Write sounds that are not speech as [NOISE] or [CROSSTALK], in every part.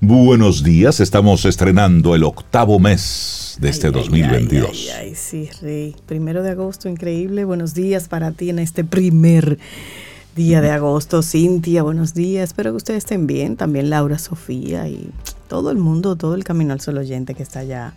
Buenos días, estamos estrenando el octavo mes de este 2022. Ay, ay, sí, Rey. Primero de agosto, increíble. Buenos días para ti en este primer día de agosto. Cintia, buenos días. Espero que ustedes estén bien. También Laura, Sofía y todo el mundo, todo el Camino al Sol oyente que está allá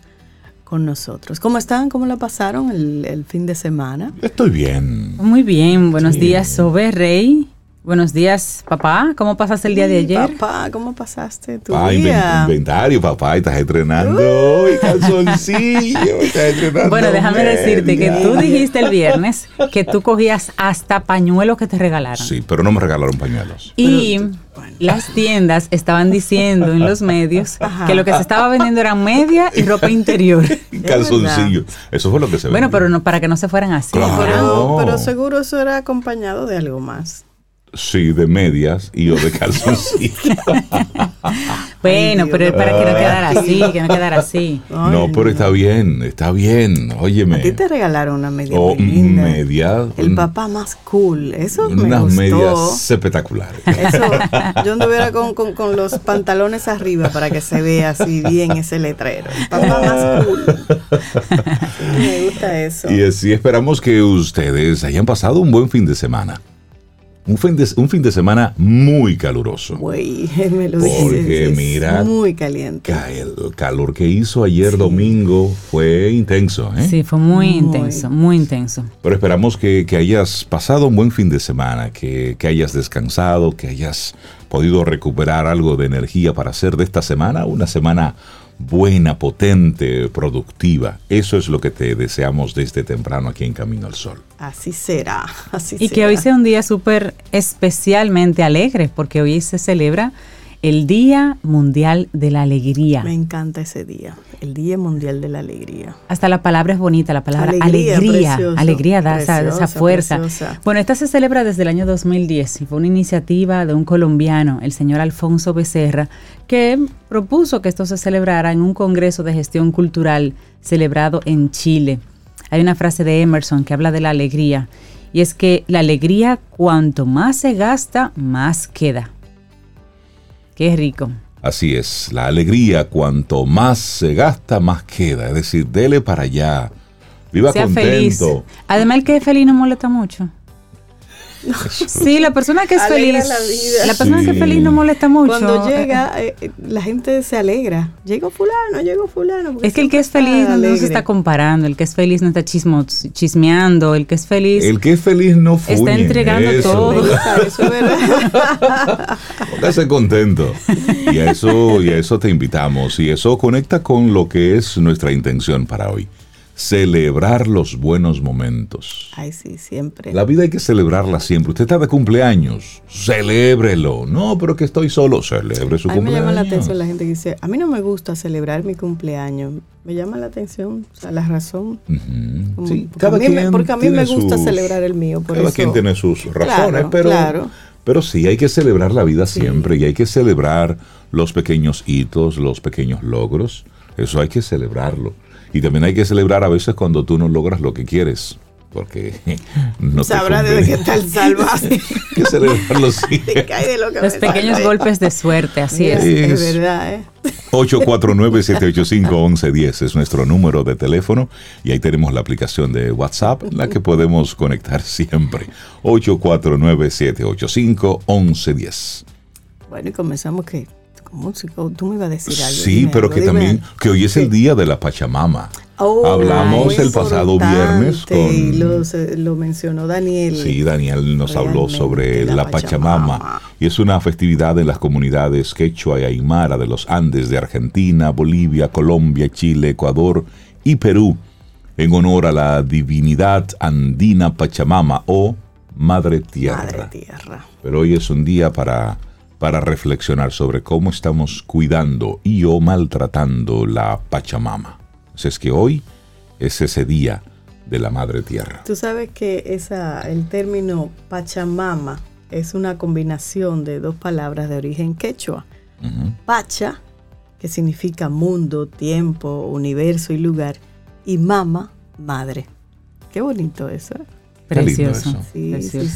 con nosotros. ¿Cómo están? ¿Cómo la pasaron el, fin de semana? Estoy bien. Muy bien. Buenos días, Sobe Rey. Buenos días, papá. ¿Cómo pasaste el día de ayer? Papá, ¿cómo pasaste tu ah, día? inventario, papá. Estás entrenando hoy, calzoncillo. Estás entrenando. Bueno, déjame decirte que tú dijiste el viernes que tú cogías hasta pañuelos que te regalaron. Sí, pero no me regalaron pañuelos. Y las tiendas estaban diciendo en los medios [LAUGHS] que lo que se estaba vendiendo era media y ropa interior. [LAUGHS] calzoncillo. Eso fue lo que se Bueno, pero no, para que no se fueran así. pero seguro eso era acompañado de algo más. Sí, de medias y o de calzoncillos. [LAUGHS] bueno, pero para que no quedara así, que no quedara así. no, pero está bien, está bien. Óyeme. A ti te regalaron una media oh, Media. El papá más cool. Eso me Unas medias espectaculares. Eso, [LAUGHS] yo anduviera con, con, con, los pantalones arriba para que se vea así bien ese letrero. El papá más cool. [LAUGHS] me gusta eso. Y así esperamos que ustedes hayan pasado un buen fin de semana. Un fin, de, un fin de semana muy caluroso. Uy, me lo Porque mira, muy caliente. El calor que hizo ayer domingo fue intenso. ¿eh? Sí, fue muy, intenso, muy intenso. Pero esperamos que, hayas pasado un buen fin de semana, que, que hayas descansado, que hayas podido recuperar algo de energía para hacer de esta semana una semana buena, potente, productiva. Eso es lo que te deseamos desde temprano aquí en Camino al Sol. Así será, así y que hoy sea un día súper especialmente alegre, porque hoy se celebra el Día Mundial de la Alegría. Me encanta ese día, el Día Mundial de la Alegría. Hasta la palabra es bonita, la palabra alegría. Alegría, da esa, fuerza. Bueno, esta se celebra desde el año 2010 y fue una iniciativa de un colombiano, el señor Alfonso Becerra, que propuso que esto se celebrara en un congreso de gestión cultural celebrado en Chile. Hay una frase de Emerson que habla de la alegría y es que la alegría cuanto más se gasta, más queda. Qué rico. Así es, la alegría cuanto más se gasta, más queda. Es decir, dele para allá. Viva contento. Feliz. Además, el que es feliz no molesta mucho. [LAUGHS] Sí, la persona que es feliz. La, persona que es feliz no molesta mucho. Cuando llega, eh, eh, la gente se alegra. Llegó fulano, llegó fulano. Es que el que es feliz no, se está comparando, el que es feliz no está chismo, chismeando, el que es feliz. El que es feliz no fuñe, Está entregando todo. Eso es verdad. [LAUGHS] Póngase contento. Y a eso, y a eso te invitamos. Y eso conecta con lo que es nuestra intención para hoy celebrar los buenos momentos. Ay, sí, siempre. La vida hay que celebrarla siempre. Usted está de cumpleaños, celébrelo. No, pero que estoy solo, celebre su cumpleaños. A mí me llama la atención la gente que dice, a mí no me gusta celebrar mi cumpleaños. Me llama la atención, o sea, la razón. sí, cada quien porque a mí me gusta celebrar el mío. cada quien tiene sus razones, pero, pero sí, hay que celebrar la vida siempre y hay que celebrar los pequeños hitos, los pequeños logros. Eso hay que celebrarlo. Y también hay que celebrar a veces cuando tú no logras lo que quieres. Porque [LAUGHS] no Sabrá de qué tal salvas. [LAUGHS] que celebrarlo sí. [LAUGHS] Los pequeños golpes de suerte, así es. Es, verdad, ¿eh? 849-785-1110 es nuestro número de teléfono y ahí tenemos la aplicación de WhatsApp en la que podemos conectar siempre. 849-785-1110. Bueno, y comenzamos que músico, tú me ibas a decir algo. Sí, pero que también, que hoy es el día de la Pachamama. Oh, Hablamos el pasado viernes con... Y lo, mencionó Daniel. Sí, Daniel nos habló sobre la, Pachamama. Y es una festividad en las comunidades quechua y aymara de los Andes de Argentina, Bolivia, Colombia, Chile, Ecuador y Perú, en honor a la divinidad andina Pachamama o Madre Tierra. Madre Tierra. Pero hoy es un día para para reflexionar sobre cómo estamos cuidando y o maltratando la Pachamama. es que hoy es ese día de la Madre Tierra. Tú sabes que esa, el término Pachamama es una combinación de dos palabras de origen quechua. Pacha, que significa mundo, tiempo, universo y lugar, y mama, madre. Qué bonito eso. Precioso. Sí, sí,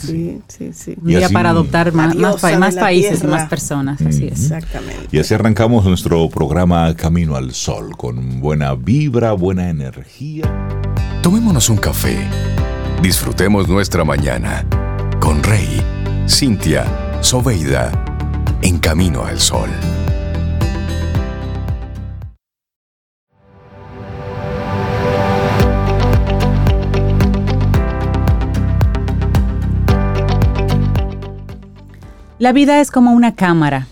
sí, sí, Un día para adoptar más, más, países y más personas. Así es. Exactamente. Y así arrancamos nuestro programa Camino al Sol con buena vibra, buena energía. Tomémonos un café. Disfrutemos nuestra mañana con Rey, Cintia, Soveida, en Camino al Sol. La vida es como una cámara.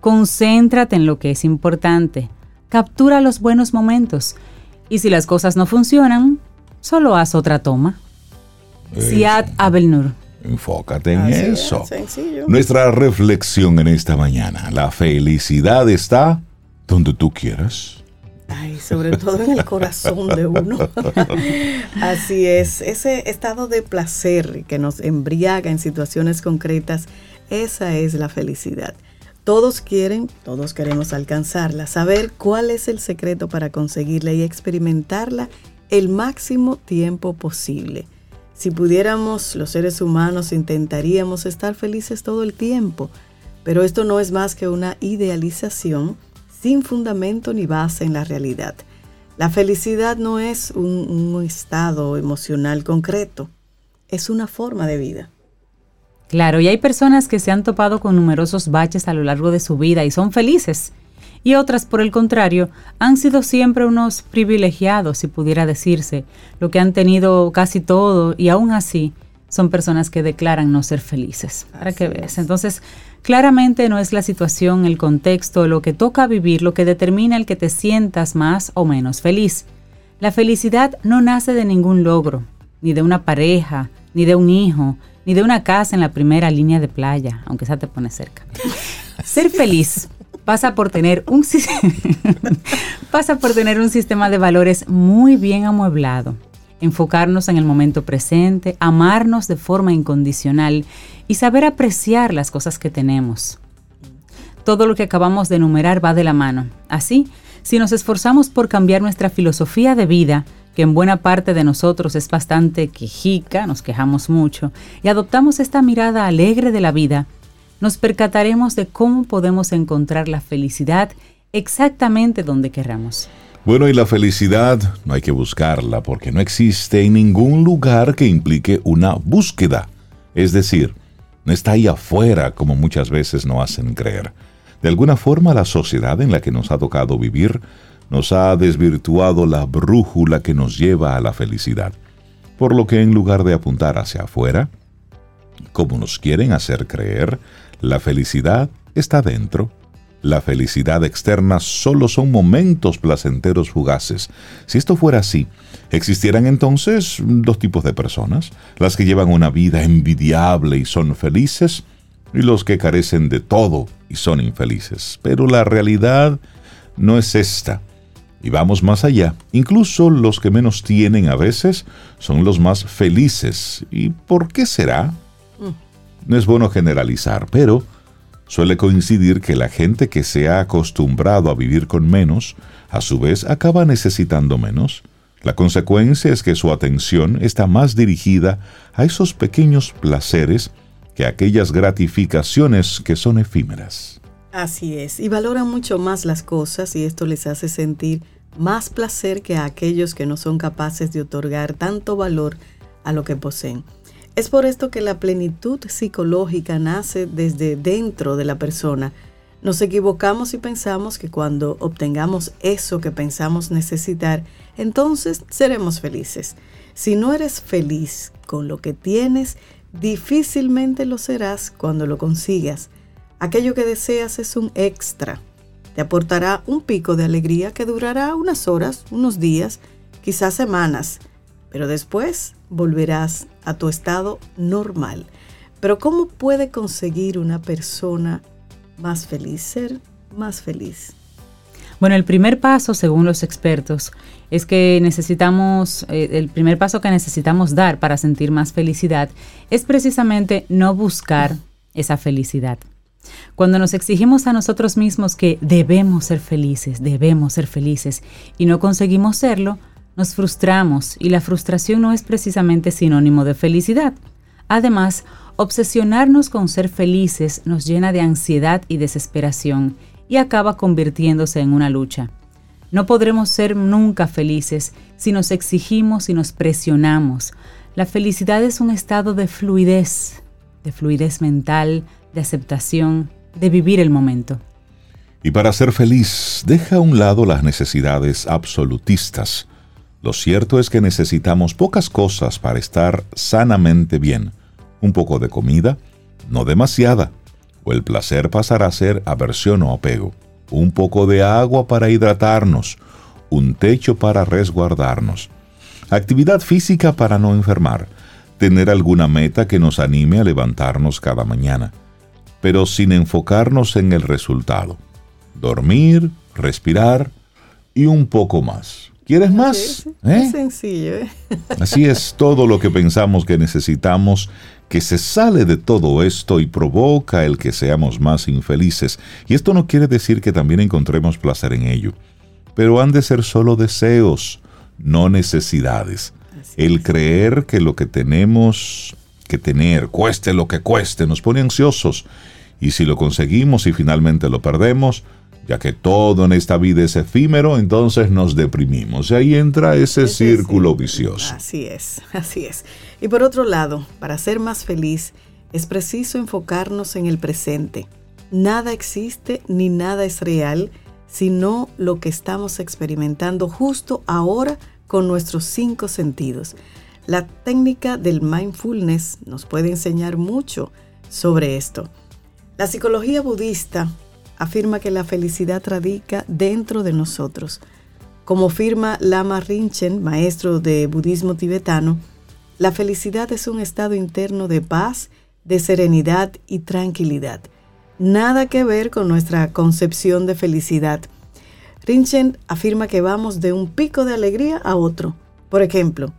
Concéntrate en lo que es importante. Captura los buenos momentos. Y si las cosas no funcionan, solo haz otra toma. Siad Abelnur. Enfócate en eso. Nuestra reflexión en esta mañana. La felicidad está donde tú quieras. Ay, sobre todo en el corazón de uno. [LAUGHS] Así es, ese estado de placer que nos embriaga en situaciones concretas esa es la felicidad. Todos quieren, todos queremos alcanzarla, saber cuál es el secreto para conseguirla y experimentarla el máximo tiempo posible. Si pudiéramos, los seres humanos intentaríamos estar felices todo el tiempo, pero esto no es más que una idealización sin fundamento ni base en la realidad. La felicidad no es un, estado emocional concreto, es una forma de vida. Claro, y hay personas que se han topado con numerosos baches a lo largo de su vida y son felices. Y otras, por el contrario, han sido siempre unos privilegiados, si pudiera decirse, lo que han tenido casi todo y aún así son personas que declaran no ser felices. Para que veas. Entonces, claramente no es la situación, el contexto, lo que toca vivir, lo que determina el que te sientas más o menos feliz. La felicidad no nace de ningún logro, ni de una pareja, ni de un hijo, ni de una casa en la primera línea de playa, aunque esa te pone cerca. Ser feliz pasa por tener un [LAUGHS] pasa por tener un sistema de valores muy bien amueblado, enfocarnos en el momento presente, amarnos de forma incondicional y saber apreciar las cosas que tenemos. Todo lo que acabamos de enumerar va de la mano. Así, si nos esforzamos por cambiar nuestra filosofía de vida, que en buena parte de nosotros es bastante quejica, nos quejamos mucho, y adoptamos esta mirada alegre de la vida, nos percataremos de cómo podemos encontrar la felicidad exactamente donde querramos. Bueno, y la felicidad no hay que buscarla porque no existe en ningún lugar que implique una búsqueda. Es decir, no está ahí afuera como muchas veces nos hacen creer. De alguna forma la sociedad en la que nos ha tocado vivir nos ha desvirtuado la brújula que nos lleva a la felicidad, por lo que en lugar de apuntar hacia afuera, como nos quieren hacer creer, la felicidad está dentro. La felicidad externa solo son momentos placenteros fugaces. Si esto fuera así, existieran entonces dos tipos de personas, las que llevan una vida envidiable y son felices, y los que carecen de todo y son infelices. Pero la realidad no es esta. Y vamos más allá. Incluso los que menos tienen a veces son los más felices. ¿Y por qué será? Mm. No es bueno generalizar, pero suele coincidir que la gente que se ha acostumbrado a vivir con menos, a su vez acaba necesitando menos. La consecuencia es que su atención está más dirigida a esos pequeños placeres que a aquellas gratificaciones que son efímeras. Así es, y valoran mucho más las cosas y esto les hace sentir más placer que a aquellos que no son capaces de otorgar tanto valor a lo que poseen. Es por esto que la plenitud psicológica nace desde dentro de la persona. Nos equivocamos y pensamos que cuando obtengamos eso que pensamos necesitar, entonces seremos felices. Si no eres feliz con lo que tienes, difícilmente lo serás cuando lo consigas. Aquello que deseas es un extra, te aportará un pico de alegría que durará unas horas, unos días, quizás semanas, pero después volverás a tu estado normal. Pero ¿cómo puede conseguir una persona más feliz, ser más feliz? Bueno, el primer paso, según los expertos, es que necesitamos, eh, el primer paso que necesitamos dar para sentir más felicidad es precisamente no buscar esa felicidad. Cuando nos exigimos a nosotros mismos que debemos ser felices, debemos ser felices y no conseguimos serlo, Nos frustramos y la frustración no es precisamente sinónimo de felicidad. Además, obsesionarnos con ser felices nos llena de ansiedad y desesperación y acaba convirtiéndose en una lucha. No podremos ser nunca felices si nos exigimos y nos presionamos. La felicidad es un estado de fluidez, de fluidez mental, de aceptación, de vivir el momento. Y para ser feliz, deja a un lado las necesidades absolutistas. Lo cierto es que necesitamos pocas cosas para estar sanamente bien. Un poco de comida, no demasiada, o el placer pasará a ser aversión o apego. Un poco de agua para hidratarnos, un techo para resguardarnos. Actividad física para no enfermar, tener alguna meta que nos anime a levantarnos cada mañana, pero sin enfocarnos en el resultado. Dormir, respirar y un poco más. ¿Quieres más? Es, ¿Eh? sencillo. ¿eh? [LAUGHS] Así es todo lo que pensamos que necesitamos que se sale de todo esto y provoca el que seamos más infelices. Y esto no quiere decir que también encontremos placer en ello, pero han de ser solo deseos, no necesidades. el creer que lo que tenemos que tener, cueste lo que cueste, nos pone ansiosos. Y si lo conseguimos y finalmente lo perdemos, ya que todo en esta vida es efímero, entonces nos deprimimos. Y ahí entra ese, círculo vicioso. Así es, así es. Y por otro lado, para ser más feliz, es preciso enfocarnos en el presente. Nada existe ni nada es real, sino lo que estamos experimentando justo ahora con nuestros cinco sentidos. La técnica del mindfulness nos puede enseñar mucho sobre esto. La psicología budista afirma que la felicidad radica dentro de nosotros. Como afirma Lama Rinchen, maestro de budismo tibetano, la felicidad es un estado interno de paz, de serenidad y tranquilidad. Nada que ver con nuestra concepción de felicidad. Rinchen afirma que vamos de un pico de alegría a otro. Por ejemplo,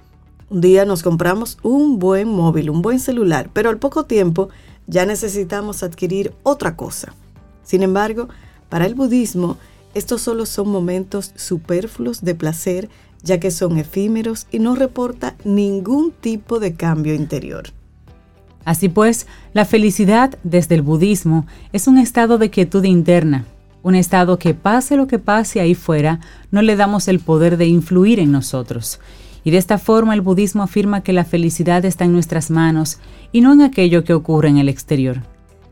un día nos compramos un buen móvil, un buen celular, pero al poco tiempo ya necesitamos adquirir otra cosa. Sin embargo, para el budismo, estos solo son momentos superfluos de placer, ya que son efímeros y no reporta ningún tipo de cambio interior. Así pues, la felicidad desde el budismo es un estado de quietud interna, un estado que pase lo que pase ahí fuera, no le damos el poder de influir en nosotros. Y de esta forma el budismo afirma que la felicidad está en nuestras manos y no en aquello que ocurre en el exterior.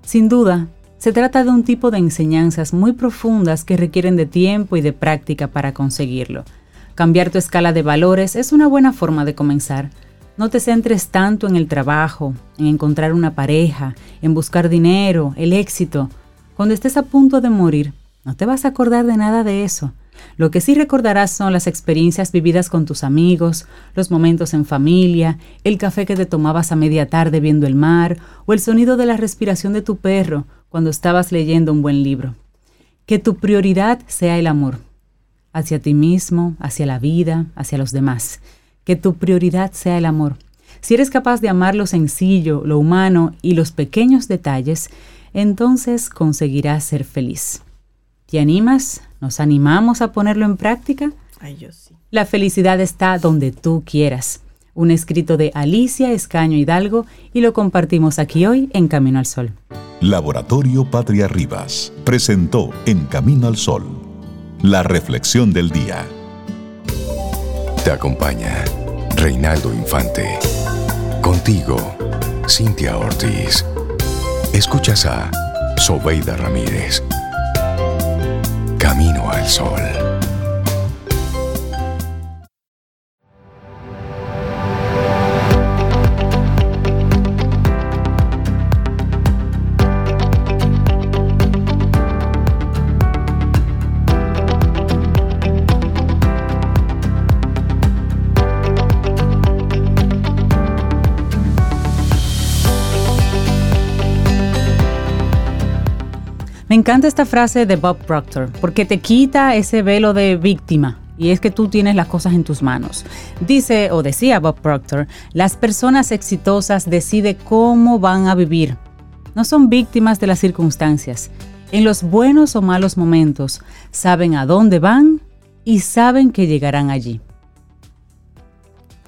Sin duda, se trata de un tipo de enseñanzas muy profundas que requieren de tiempo y de práctica para conseguirlo. Cambiar tu escala de valores es una buena forma de comenzar. No te centres tanto en el trabajo, en encontrar una pareja, en buscar dinero, el éxito. Cuando estés a punto de morir, no te vas a acordar de nada de eso. Lo que sí recordarás son las experiencias vividas con tus amigos, los momentos en familia, el café que te tomabas a media tarde viendo el mar o el sonido de la respiración de tu perro cuando estabas leyendo un buen libro. Que tu prioridad sea el amor, hacia ti mismo, hacia la vida, hacia los demás. Que tu prioridad sea el amor. Si eres capaz de amar lo sencillo, lo humano y los pequeños detalles, entonces conseguirás ser feliz. ¿Te animas? ¿Nos animamos a ponerlo en práctica? Ay, yo sí. La felicidad está donde tú quieras. Un escrito de Alicia Escaño Hidalgo y lo compartimos aquí hoy en Camino al Sol. Laboratorio Patria Rivas presentó En Camino al Sol la reflexión del día. Te acompaña Reinaldo Infante. Contigo, Cintia Ortiz. Escuchas a Sobeida Ramírez. Camino al Sol. Encanta esta frase de Bob Proctor, porque te quita ese velo de víctima. Y es que tú tienes las cosas en tus manos. Dice o decía Bob Proctor, las personas exitosas deciden cómo van a vivir. No son víctimas de las circunstancias. En los buenos o malos momentos saben a dónde van y saben que llegarán allí.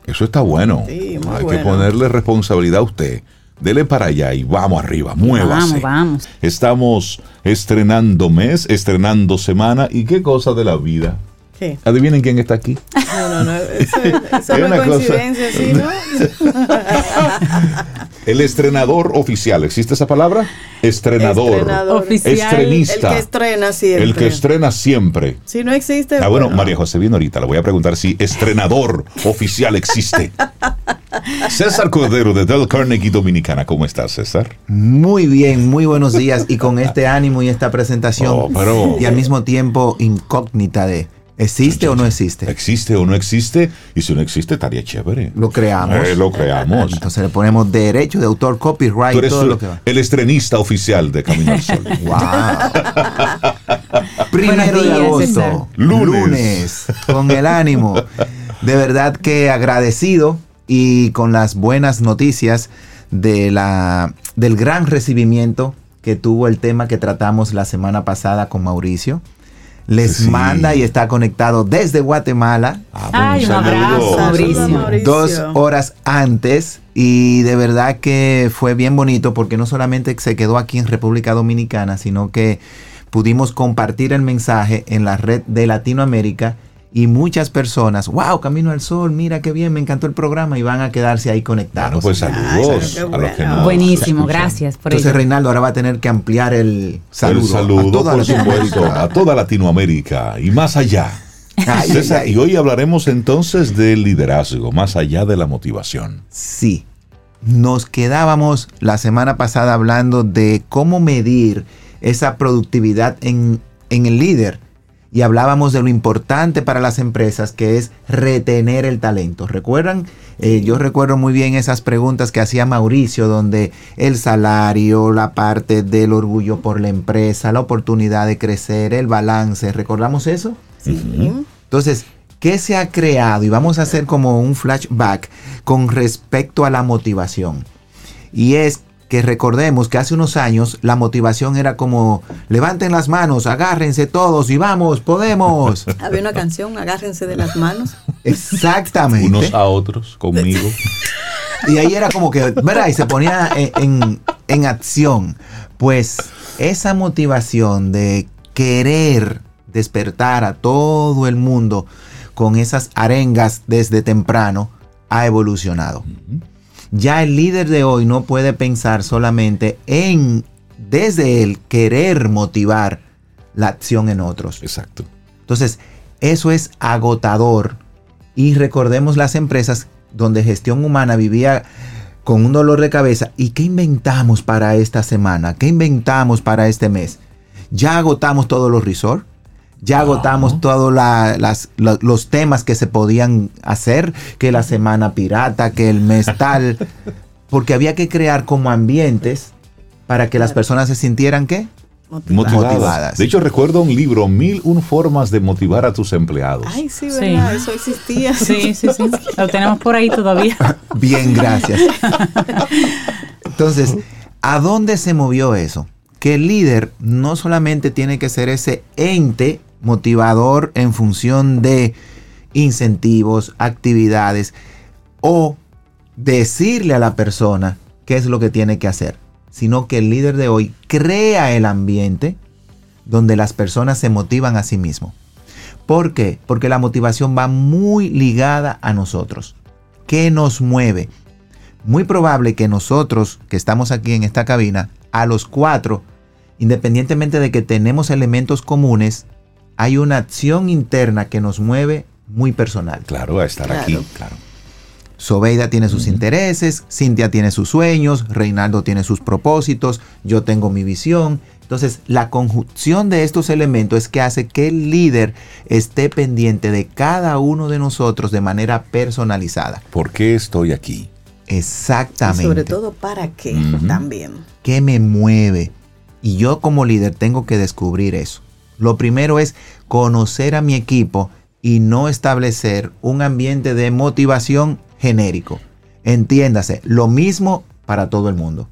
Eso está bueno. Hay que ponerle responsabilidad a usted. Dele para allá y vamos arriba, muévase. Vamos, vamos. Estamos estrenando mes, estrenando semana y qué cosa de la vida. ¿Qué? Adivinen quién está aquí. No, no, no. Eso, [LAUGHS] es coincidencia, ¿sí, no? [LAUGHS] El estrenador oficial, ¿existe esa palabra? Estrenador. Estrenador. Oficial. Estrenista. El que estrena siempre. El que estrena siempre. Si no existe. Ah, bueno, María José viene ahorita. Le voy a preguntar si estrenador [LAUGHS] oficial existe. César Cordero de Del Carnegie Dominicana. ¿Cómo estás, César? Muy bien, muy buenos días. Y con este ánimo y esta presentación. Oh, y al mismo tiempo incógnita de ¿Existe o no existe? ¿Existe o no existe? Y si no existe, estaría chévere. Lo creamos. Eh, lo creamos. Entonces le ponemos derecho de autor, copyright, todo lo que va. El estrenista oficial de Camino al Sol. [LAUGHS] ¡Wow! [LAUGHS] Primero de agosto. Lunes. Con el ánimo. De verdad que agradecido y con las buenas noticias de la, del gran recibimiento que tuvo el tema que tratamos la semana pasada con Mauricio les manda y está conectado desde Guatemala. Ah, Ay, un abrazo, Mauricio. Dos horas antes. Y de verdad que fue bien bonito porque no solamente se quedó aquí en República Dominicana, sino que pudimos compartir el mensaje en la red de Latinoamérica y muchas personas, wow, Camino al Sol, mira qué bien, me encantó el programa y van a quedarse ahí conectados. pues saludos a los que Buenísimo, gracias por Entonces Reinaldo ahora va a tener que ampliar el saludo, el saludo a toda por supuesto, a toda Latinoamérica y más allá. y hoy hablaremos entonces del liderazgo, más allá de la motivación. Sí, nos quedábamos la semana pasada hablando de cómo medir esa productividad en, en el líder y hablábamos de lo importante para las empresas que es retener el talento. ¿Recuerdan? Eh, yo recuerdo muy bien esas preguntas que hacía Mauricio, donde el salario, la parte del orgullo por la empresa, la oportunidad de crecer, el balance. ¿Recordamos eso? Sí. Entonces, ¿qué se ha creado? Y vamos a hacer como un flashback con respecto a la motivación. Y es que recordemos que hace unos años la motivación era como levanten las manos, agárrense todos y vamos, podemos. [LAUGHS] Había una canción, agárrense de las manos. Exactamente. Unos a otros, conmigo. [LAUGHS] Y ahí era como que, ¿verdad? Y se ponía en, en acción. Pues esa motivación de querer despertar a todo el mundo con esas arengas desde temprano ha evolucionado ya el líder de hoy no puede pensar solamente en, desde el querer motivar la acción en otros. Exacto. Entonces, eso es agotador. Y recordemos las empresas donde gestión humana vivía con un dolor de cabeza. ¿Y qué inventamos para esta semana? ¿Qué inventamos para este mes? Ya agotamos todos los resorts ya agotamos todos los temas que se podían hacer, que la semana pirata, que el mes [LAUGHS] tal, porque había que crear como ambientes para que las personas se sintieran qué? Motivadas. De hecho, recuerdo un libro, Mil un formas de motivar a tus empleados. Ay, sí, ¿verdad? Eso existía. Sí, sí, sí. [LAUGHS] Lo tenemos por ahí todavía. [LAUGHS] Bien, gracias. Entonces, ¿a dónde se movió eso? Que el líder no solamente tiene que ser ese ente motivador en función de incentivos, actividades o decirle a la persona qué es lo que tiene que hacer, sino que el líder de hoy crea el ambiente donde las personas se motivan a sí mismo. ¿Por qué? Porque la motivación va muy ligada a nosotros. ¿Qué nos mueve? Muy probable que nosotros que estamos aquí en esta cabina, a los cuatro, independientemente de que tenemos elementos comunes, hay una acción interna que nos mueve muy personal. Claro, a estar aquí, claro. Sobeida tiene sus intereses, Cintia tiene sus sueños, Reinaldo tiene sus propósitos, yo tengo mi visión. Entonces, la conjunción de estos elementos es que hace que el líder esté pendiente de cada uno de nosotros de manera personalizada. ¿Por qué estoy aquí? Exactamente. Y sobre todo, ¿para qué también? ¿Qué me mueve? Y yo como líder tengo que descubrir eso. Lo primero es conocer a mi equipo y no establecer un ambiente de motivación genérico. Entiéndase, lo mismo para todo el mundo.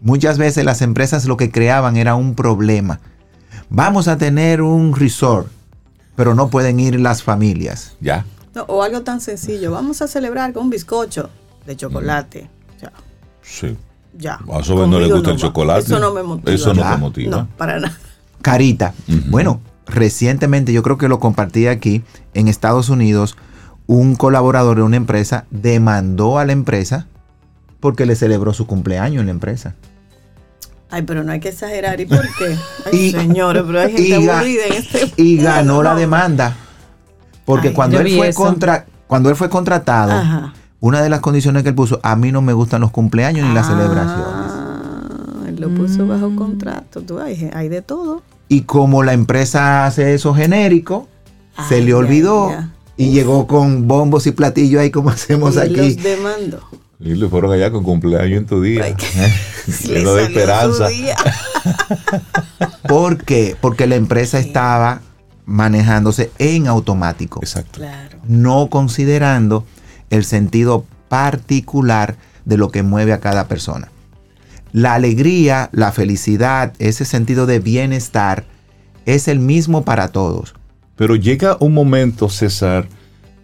Muchas veces las empresas lo que creaban era un problema. Vamos a tener un resort, pero no pueden ir las familias. Ya. o algo tan sencillo. Vamos a celebrar con un bizcocho de chocolate. Ya. Sí. Ya. A eso no le gusta el chocolate. Eso no me motiva. Eso no te motiva. No, para nada. Carita. Bueno, recientemente yo creo que lo compartí aquí en Estados Unidos. Un colaborador de una empresa demandó a la empresa porque le celebró su cumpleaños en la empresa. Ay, pero no hay que exagerar. ¿Y por qué? [LAUGHS] Ay, señores, pero hay gente aburrida en este Y ganó la [LAUGHS] demanda. Porque cuando, él fue contra, cuando él fue contratado, una de las condiciones que él puso, a mí no me gustan los cumpleaños ni las ah, celebraciones. Lo puso bajo mm. contrato. Tú, hay, hay de todo. Y como la empresa hace eso genérico, se le olvidó y llegó con bombos y platillos ahí como hacemos y aquí. Los demandó. Y le fueron allá con cumpleaños en tu día. [LAUGHS] [LAUGHS] Lleno de esperanza. [LAUGHS] ¿Por qué? Porque la empresa estaba manejándose en automático. Exacto. No considerando el sentido particular de lo que mueve a cada persona. La alegría, la felicidad, ese sentido de bienestar es el mismo para todos. Pero llega un momento, César,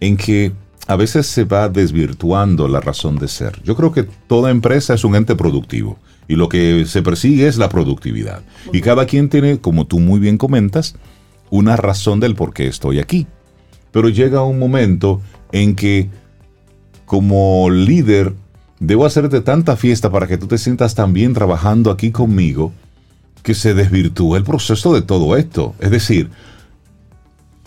en que a veces se va desvirtuando la razón de ser. Yo creo que toda empresa es un ente productivo y lo que se persigue es la productividad. Y cada quien tiene, como tú muy bien comentas, una razón del por qué estoy aquí. Pero llega un momento en que como líder debo hacerte tanta fiesta para que tú te sientas tan bien trabajando aquí conmigo que se desvirtúa el proceso de todo esto. Es decir,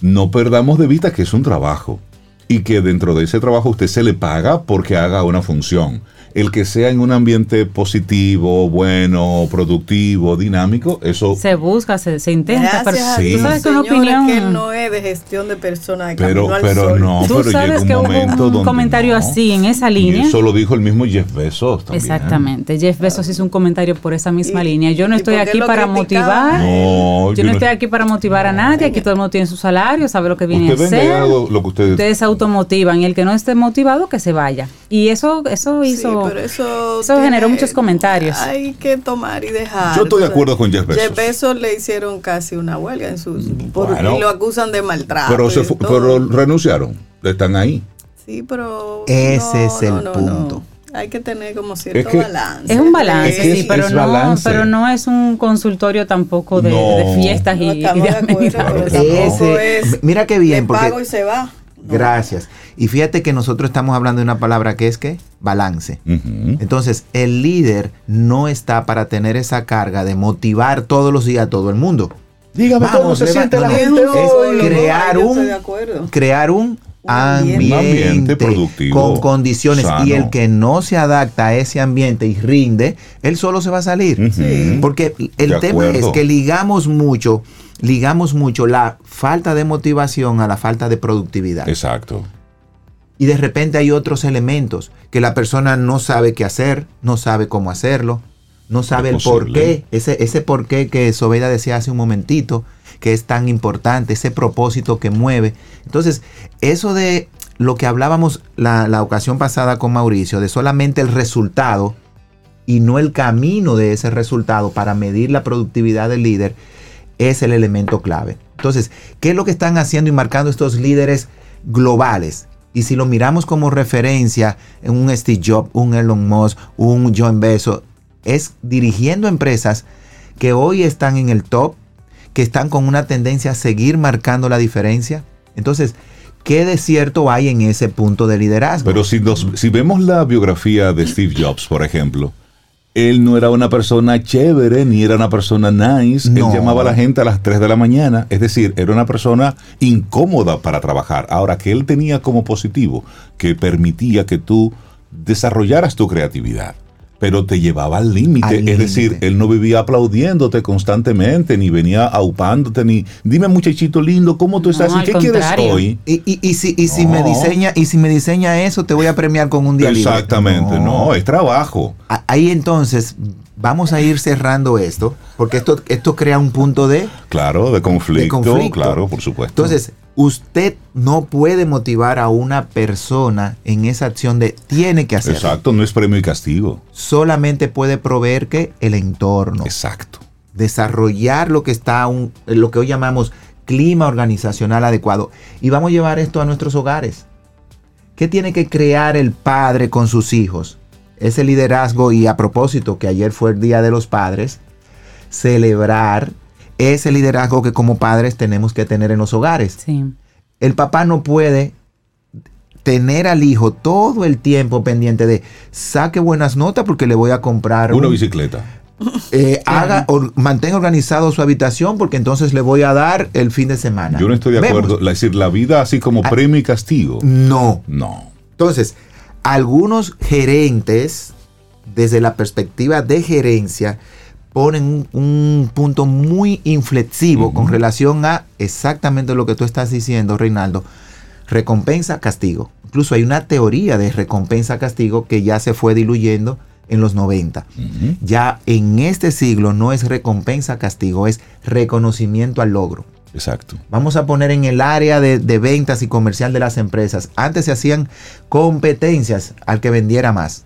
no perdamos de vista que es un trabajo y que dentro de ese trabajo usted se le paga porque haga una función. El que sea en un ambiente positivo, bueno, productivo, dinámico, eso... Se busca, se, se intenta. pero, sí. Tú sabes que una opinión... que no es de gestión de personas. pero, pero no, ¿Tú pero sabes llega un que momento hubo un comentario así, en esa línea. Y eso lo dijo el mismo Jeff Bezos también. Exactamente. Jeff Bezos hizo un comentario por esa misma línea. Yo no estoy aquí para motivar. No, yo, no estoy aquí para motivar a nadie. Aquí todo el mundo tiene su salario, sabe lo que viene a hacer. Lo que ustedes... ustedes automotivan y el que no esté motivado que se vaya. Y eso eso hizo eso, generó muchos comentarios. Hay que tomar y dejar. Yo estoy de acuerdo con Jeff Bezos. Jeff Bezos le hicieron casi una huelga en sus porque lo acusan de maltrato. Pero, pero renunciaron. Están ahí. Sí, pero ese es el punto. Hay que tener como cierto balance. Es un balance, sí, pero, no, pero no es un consultorio tampoco de, fiestas y, y, de [LAUGHS] Mira qué bien. Porque, pago y se va. Gracias. Y fíjate que nosotros estamos hablando de una palabra que es que balance. Entonces, el líder no está para tener esa carga de motivar todos los días a todo el mundo. Dígame cómo se siente la gente hoy. crear, un, crear un ambiente, productivo, con condiciones y el que no se adapta a ese ambiente y rinde, él solo se va a salir. Porque el tema es que ligamos mucho, ligamos mucho la falta de motivación a la falta de productividad. Exacto. Y de repente hay otros elementos que la persona no sabe qué hacer, no sabe cómo hacerlo, no sabe el por qué, ese, ese por qué que Sobeda decía hace un momentito, que es tan importante, ese propósito que mueve. Entonces, eso de lo que hablábamos la, la ocasión pasada con Mauricio, de solamente el resultado y no el camino de ese resultado para medir la productividad del líder, es el elemento clave. Entonces, ¿qué es lo que están haciendo y marcando estos líderes globales? Y si lo miramos como referencia en un Steve Jobs, un Elon Musk, un John Bezos, es dirigiendo empresas que hoy están en el top que están con una tendencia a seguir marcando la diferencia. Entonces, ¿qué de cierto hay en ese punto de liderazgo? Pero si, si vemos la biografía de Steve Jobs, por ejemplo, él no era una persona chévere ni era una persona nice. Él llamaba a la gente a las 3 de la mañana. Es decir, era una persona incómoda para trabajar. Ahora, que él tenía como positivo que permitía que tú desarrollaras tu creatividad pero te llevaba al límite. Es decir, él no vivía aplaudiéndote constantemente, ni venía aupándote, ni dime muchachito lindo, ¿cómo tú estás? ¿Y qué quieres hoy? Y, si, si me diseña, y si me diseña eso, te voy a premiar con un día Exactamente, no, es trabajo. Ahí entonces vamos a ir cerrando esto, porque esto, esto crea un punto de... Claro, de conflicto, claro, por supuesto. Entonces, usted no puede motivar a una persona en esa acción de tiene que hacerlo. Exacto, no es premio y castigo. Solamente puede proveer que el entorno. Exacto. Desarrollar lo que está, un, lo que hoy llamamos clima organizacional adecuado. Y vamos a llevar esto a nuestros hogares. ¿Qué tiene que crear el padre con sus hijos? Ese liderazgo y a propósito que ayer fue el Día de los Padres, celebrar ese liderazgo que como padres tenemos que tener en los hogares. El papá no puede tener al hijo todo el tiempo pendiente de saque buenas notas porque le voy a comprar una bicicleta. Eh, haga, mantenga organizado su habitación porque entonces le voy a dar el fin de semana. Yo no estoy de acuerdo. Es decir, la vida así como ah, premio y castigo. No. No. Entonces, algunos gerentes, desde la perspectiva de gerencia, ponen un, punto muy inflexivo con relación a exactamente lo que tú estás diciendo, Reinaldo. Recompensa, castigo. Incluso hay una teoría de recompensa, castigo que ya se fue diluyendo en los 90. Ya en este siglo no es recompensa, castigo, es reconocimiento al logro. Exacto. Vamos a poner en el área de, ventas y comercial de las empresas. Antes se hacían competencias al que vendiera más.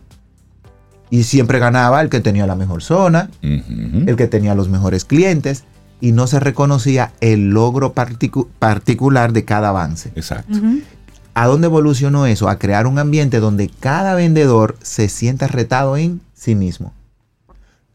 Y siempre ganaba el que tenía la mejor zona, el que tenía los mejores clientes, y no se reconocía el logro particular de cada avance. Exacto. ¿A dónde evolucionó eso? A crear un ambiente donde cada vendedor se sienta retado en sí mismo.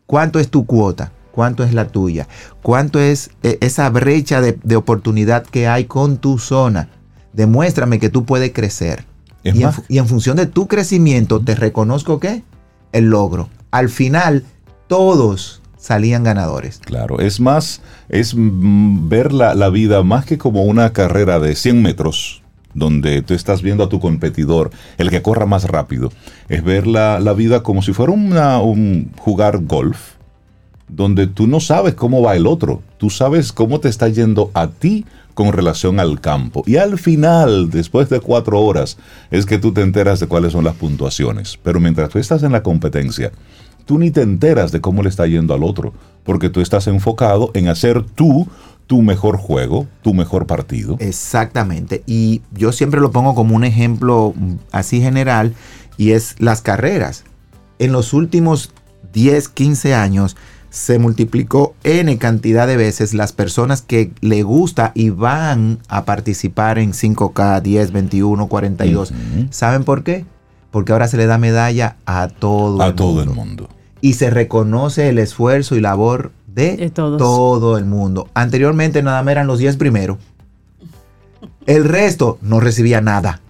¿Cuánto es tu cuota? ¿Cuánto es la tuya? ¿Cuánto es eh, esa brecha de, oportunidad que hay con tu zona? Demuéstrame que tú puedes crecer. Y en, y en, función de tu crecimiento, te reconozco que el logro. Al final, todos salían ganadores. Claro, es más, es ver la, la vida más que como una carrera de 100 metros donde tú estás viendo a tu competidor, el que corra más rápido. Es ver la, vida como si fuera un jugar golf, donde tú no sabes cómo va el otro, tú sabes cómo te está yendo a ti con relación al campo. Y al final, después de cuatro horas, es que tú te enteras de cuáles son las puntuaciones. Pero mientras tú estás en la competencia, tú ni te enteras de cómo le está yendo al otro, porque tú estás enfocado en hacer tú tu mejor juego, tu mejor partido. Exactamente. Y yo siempre lo pongo como un ejemplo así general y es las carreras. En los últimos 10, 15 años se multiplicó N cantidad de veces las personas que le gusta y van a participar en 5K, 10, 21, 42. ¿Saben por qué? Porque ahora se le da medalla a todo, a todo el mundo. Y se reconoce el esfuerzo y labor de, todo el mundo. Anteriormente nada más eran los 10 primeros. El resto no recibía nada.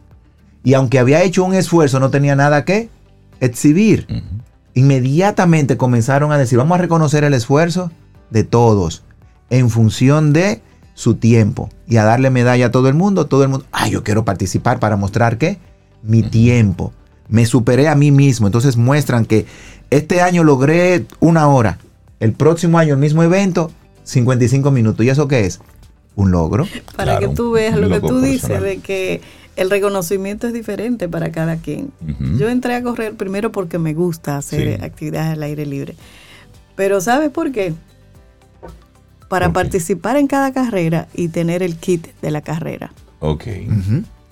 Y aunque había hecho un esfuerzo, no tenía nada que exhibir. Inmediatamente comenzaron a decir, vamos a reconocer el esfuerzo de todos en función de su tiempo y a darle medalla a todo el mundo. Todo el mundo, ah, yo quiero participar para mostrar que mi tiempo. Me superé a mí mismo. Entonces muestran que este año logré una hora el próximo año el mismo evento, 55 minutos. ¿Y eso qué es? Un logro. Para que tú veas lo que tú dices de que el reconocimiento es diferente para cada quien. Yo entré a correr primero porque me gusta hacer actividades al aire libre. Pero ¿sabes por qué? Para participar en cada carrera y tener el kit de la carrera. Ok.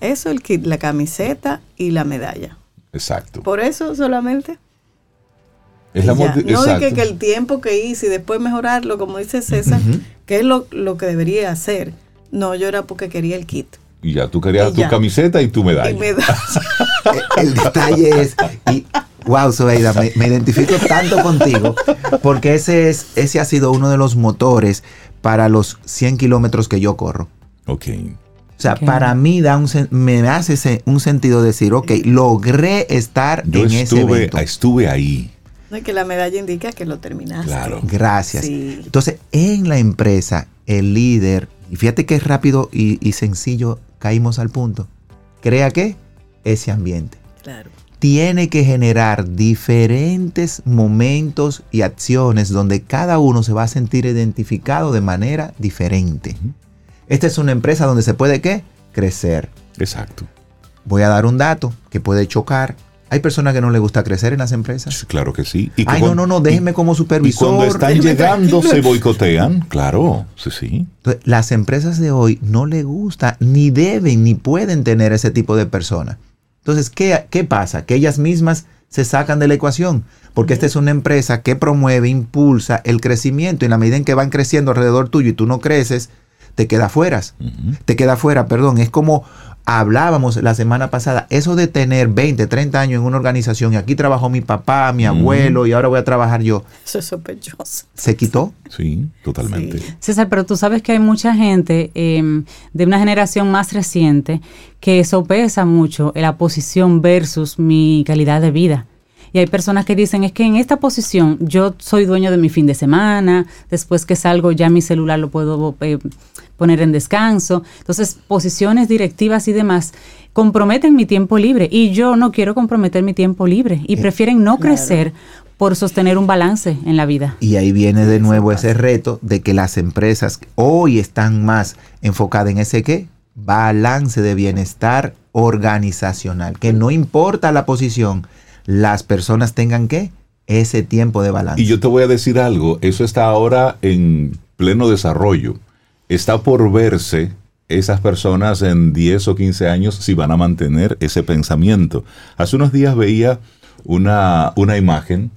Eso, el kit, la camiseta y la medalla. Exacto. Por eso solamente. No de que, el tiempo que hice y después mejorarlo, como dice César, que es lo, que debería hacer. No, yo era porque quería el kit. Y ya, tú querías tu camiseta y tu medalla. Y [LAUGHS] el, detalle es, y, wow, Sobeida, me, identifico tanto contigo, porque ese, es, ese ha sido uno de los motores para los 100 kilómetros que yo corro. Ok. O sea, para mí da un, me hace un sentido decir, ok, logré estar en ese evento. Estuve ahí. No, que la medalla indica que lo terminaste. Claro. Gracias. Entonces, en la empresa, el líder, y fíjate qué rápido y, sencillo caímos al punto, crea que ese ambiente. Claro. Tiene que generar diferentes momentos y acciones donde cada uno se va a sentir identificado de manera diferente. Esta es una empresa donde se puede ¿qué? crecer. Exacto. Voy a dar un dato que puede chocar, hay personas que no les gusta crecer en las empresas. Claro que sí. Ay, no, no, no, déjenme como supervisor. Y cuando están llegando se boicotean. Claro, sí, sí. las empresas de hoy no les gusta, ni deben, ni pueden tener ese tipo de personas. Entonces, ¿qué, ¿qué pasa? Que ellas mismas se sacan de la ecuación. Porque esta es una empresa que promueve, impulsa el crecimiento. Y en la medida en que van creciendo alrededor tuyo y tú no creces, te queda fuera. Te queda fuera, perdón. Es como hablábamos la semana pasada, eso de tener 20, 30 años en una organización y aquí trabajó mi papá, mi abuelo y ahora voy a trabajar yo. Eso es sospechoso. ¿Se quitó? Sí, totalmente. César, pero tú sabes que hay mucha gente em, de una generación más reciente que sopesa mucho la posición versus mi calidad de vida. Y hay personas que dicen, es que en esta posición yo soy dueño de mi fin de semana, después que salgo ya mi celular lo puedo eh, poner en descanso. Entonces, posiciones directivas y demás comprometen mi tiempo libre y yo no quiero comprometer mi tiempo libre y eh, prefieren no crecer por sostener un balance en la vida. Y ahí viene de nuevo ese reto de que las empresas hoy están más enfocadas en ese qué? Balance de bienestar organizacional, que no importa la posición, las personas tengan que ese tiempo de balance. Y yo te voy a decir algo, eso está ahora en pleno desarrollo está por verse esas personas en 10 o 15 años si van a mantener ese pensamiento. Hace unos días veía una, una imagen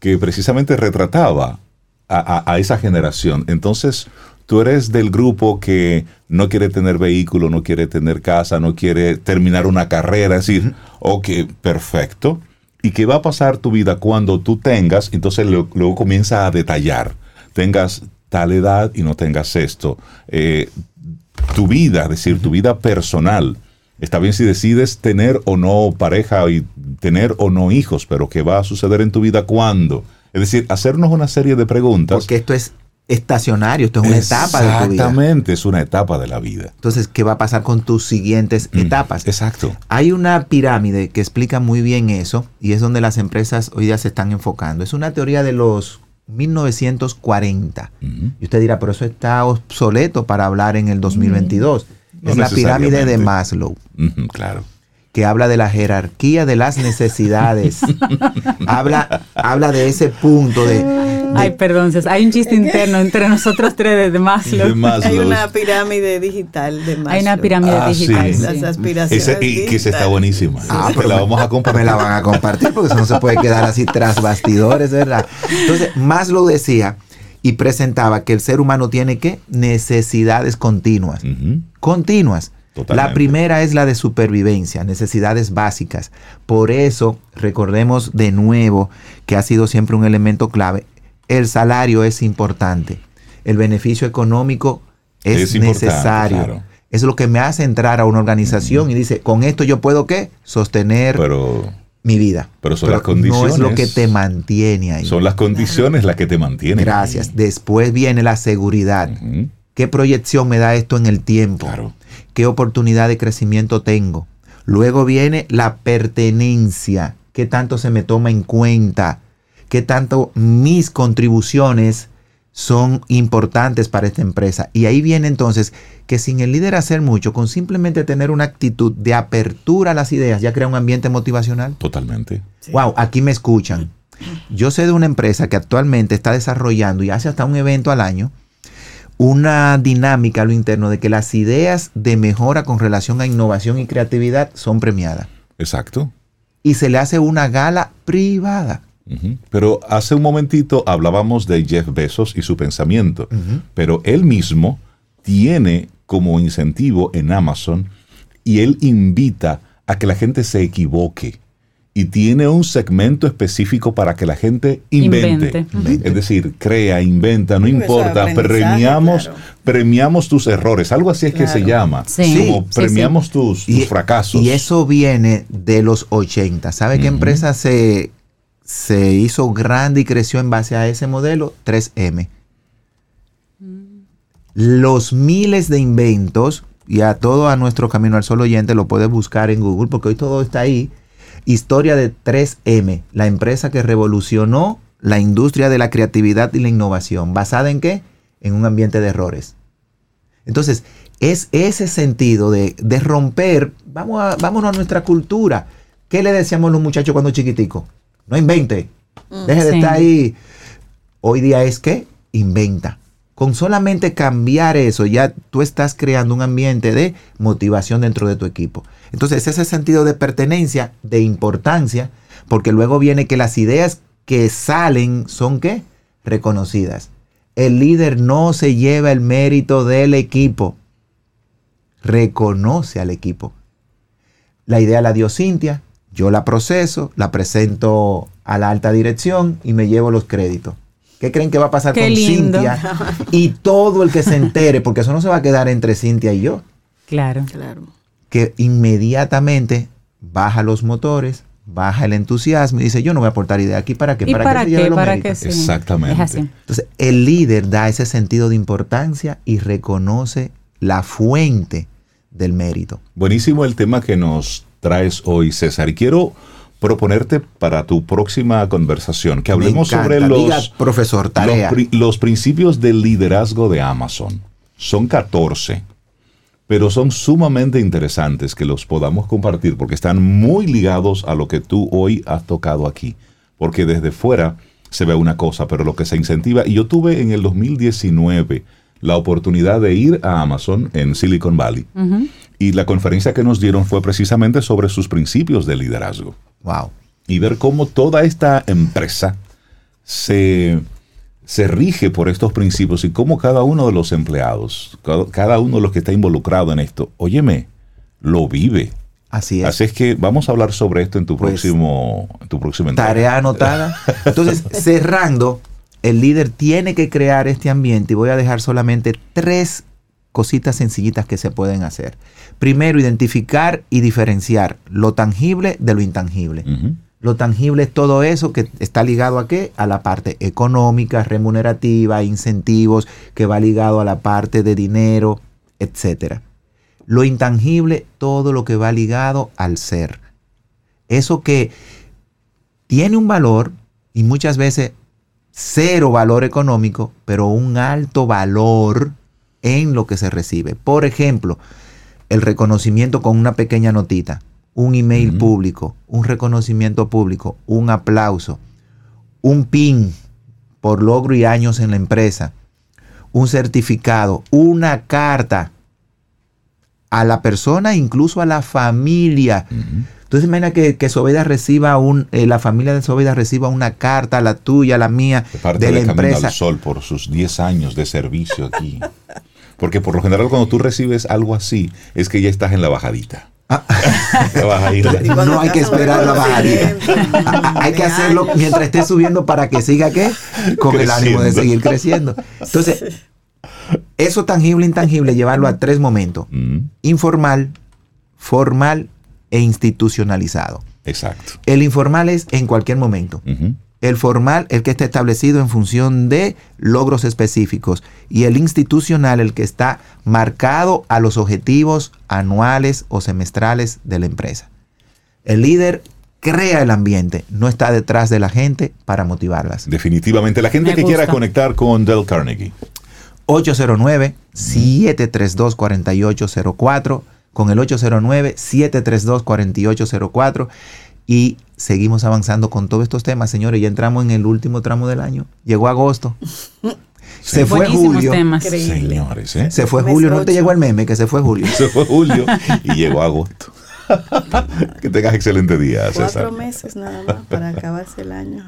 que precisamente retrataba a, esa generación. Entonces, tú eres del grupo que no quiere tener vehículo, no quiere tener casa, no quiere terminar una carrera, es decir, ok, perfecto. ¿Y qué va a pasar tu vida cuando tú tengas? Entonces luego comienza a detallar. Tengas tal edad y no tengas esto. Eh, tu vida, es decir, tu vida personal. Está bien si decides tener o no pareja y tener o no hijos, pero ¿qué va a suceder en tu vida cuándo? Es decir, hacernos una serie de preguntas. Porque esto es estacionario, esto es una etapa de tu vida. Exactamente, es una etapa de la vida. Entonces, ¿qué va a pasar con tus siguientes mm, etapas? Exacto. Hay una pirámide que explica muy bien eso y es donde las empresas hoy día se están enfocando. Es una teoría de los 1940. Y usted dirá, pero eso está obsoleto para hablar en el 2022. es la pirámide de Maslow. claro que habla de la jerarquía de las necesidades. [LAUGHS] habla, habla de ese punto de, Ay, perdón, hay un chiste interno entre nosotros tres de, Maslow. Hay una pirámide digital de Maslow. Hay una pirámide ah, digital. Las aspiraciones. y que se está buenísima. Ah, pero la vamos a compartir. Me la van a compartir porque eso no se puede quedar así tras bastidores, ¿verdad? Entonces, Maslow decía y presentaba que el ser humano tiene que necesidades continuas. Continuas. La primera es la de supervivencia, necesidades básicas. Por eso, recordemos de nuevo que ha sido siempre un elemento clave. El salario es importante. El beneficio económico es, necesario. Es lo que me hace entrar a una organización y dice, con esto yo puedo qué? Sostener mi vida. Pero son las condiciones. No es lo que te mantiene ahí. Son las condiciones las que te mantienen. Gracias. Después viene la seguridad. ¿Qué proyección me da esto en el tiempo? Claro qué oportunidad de crecimiento tengo. Luego viene la pertenencia, qué tanto se me toma en cuenta, qué tanto mis contribuciones son importantes para esta empresa. Y ahí viene entonces que sin el líder hacer mucho, con simplemente tener una actitud de apertura a las ideas, ya crea un ambiente motivacional. Totalmente. Wow, aquí me escuchan. [LAUGHS] Yo sé de una empresa que actualmente está desarrollando y hace hasta un evento al año una dinámica a lo interno de que las ideas de mejora con relación a innovación y creatividad son premiadas. Exacto. Y se le hace una gala privada. Pero hace un momentito hablábamos de Jeff Bezos y su pensamiento, pero él mismo tiene como incentivo en Amazon y él invita a que la gente se equivoque y tiene un segmento específico para que la gente invente. Es decir, crea, inventa, no importa, premiamos, premiamos tus errores, algo así es que se llama, como premiamos tus, fracasos. Y eso viene de los 80. ¿Sabe qué empresa se, se hizo grande y creció en base a ese modelo? 3M. Mm. Los miles de inventos, y a todo a nuestro Camino al Sol oyente lo puede buscar en Google, porque hoy todo está ahí Historia de 3M, la empresa que revolucionó la industria de la creatividad y la innovación. ¿Basada en qué? En un ambiente de errores. Entonces, es ese sentido de, romper, vamos a, vámonos a nuestra cultura. ¿Qué le decíamos a los muchachos cuando chiquitico? No invente. Mm, Deje de estar ahí. Hoy día es que inventa. Con solamente cambiar eso, ya tú estás creando un ambiente de motivación dentro de tu equipo. Entonces, ese sentido de pertenencia, de importancia, porque luego viene que las ideas que salen son qué? Reconocidas. El líder no se lleva el mérito del equipo. Reconoce al equipo. La idea la dio Cintia, yo la proceso, la presento a la alta dirección y me llevo los créditos. ¿Qué creen que va a pasar con Cintia? [LAUGHS] Y todo el que se entere, porque eso no se va a quedar entre Cintia y yo. Claro. Claro. Que inmediatamente baja los motores, baja el entusiasmo y dice, yo no voy a aportar idea aquí para que para, para que para que Exactamente. Entonces, el líder da ese sentido de importancia y reconoce la fuente del mérito. Buenísimo el tema que nos traes hoy, César. Y quiero proponerte para tu próxima conversación que hablemos sobre los, profesor, tarea. los principios del liderazgo de Amazon. Son 14 pero son sumamente interesantes que los podamos compartir porque están muy ligados a lo que tú hoy has tocado aquí. Porque desde fuera se ve una cosa, pero lo que se incentiva, y yo tuve en el 2019 la oportunidad de ir a Amazon en Silicon Valley. Y la conferencia que nos dieron fue precisamente sobre sus principios de liderazgo. Wow. Y ver cómo toda esta empresa se se rige por estos principios y cómo cada uno de los empleados, cada uno de los que está involucrado en esto, óyeme, lo vive. Así es. Así es que vamos a hablar sobre esto en tu pues, próximo, tu próximo Tarea anotada. [LAUGHS] Entonces, cerrando, el líder tiene que crear este ambiente y voy a dejar solamente tres cositas sencillitas que se pueden hacer. Primero, identificar y diferenciar lo tangible de lo intangible. Lo tangible es todo eso que está ligado a qué? A la parte económica, remunerativa, incentivos, que va ligado a la parte de dinero, etc. Lo intangible, todo lo que va ligado al ser. Eso que tiene un valor y muchas veces cero valor económico, pero un alto valor en lo que se recibe. Por ejemplo, el reconocimiento con una pequeña notita un email público, un reconocimiento público, un aplauso, un PIN por logro y años en la empresa, un certificado, una carta a la persona, incluso a la familia. Entonces imagina que, que reciba un, eh, la familia de Sobeda reciba una carta, la tuya, la mía, de, parte de la empresa. al sol por sus 10 años de servicio aquí. Porque por lo general cuando tú recibes algo así, es que ya estás en la bajadita. [LAUGHS] [LAUGHS] no hay que esperar la bajadita. [LAUGHS] hay que hacerlo mientras esté subiendo para que siga qué? Con el ánimo de seguir creciendo. Entonces, eso tangible, intangible, llevarlo a tres momentos. Mm. Informal, formal e institucionalizado. Exacto. El informal es en cualquier momento. El formal, el que está establecido en función de logros específicos. Y el institucional, el que está marcado a los objetivos anuales o semestrales de la empresa. El líder crea el ambiente, no está detrás de la gente para motivarlas. Definitivamente. La gente que quiera conectar con Del Carnegie. 809-732-4804. Con el 809-732-4804 y seguimos avanzando con todos estos temas, señores. Ya entramos en el último tramo del año. Llegó agosto. [LAUGHS] Se fue julio. Señores, ¿eh? Se fue julio. No te llegó el meme que se fue julio. [LAUGHS] Se fue julio y llegó agosto. [LAUGHS] que tengas excelente día, César. Cuatro meses nada más para acabarse el año.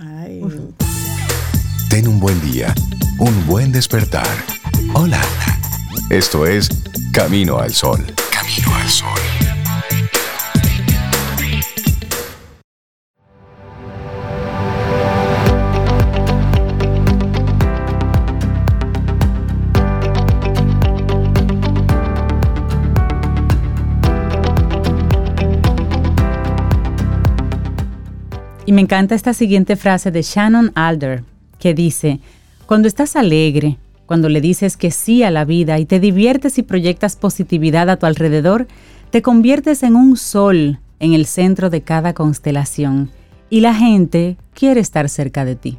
Ten un buen día, un buen despertar. Hola. Esto es Camino al Sol. Camino al Sol. Y me encanta esta siguiente frase de Shannon Alder, que dice, cuando estás alegre, cuando le dices que sí a la vida y te diviertes y proyectas positividad a tu alrededor, te conviertes en un sol en el centro de cada constelación y la gente quiere estar cerca de ti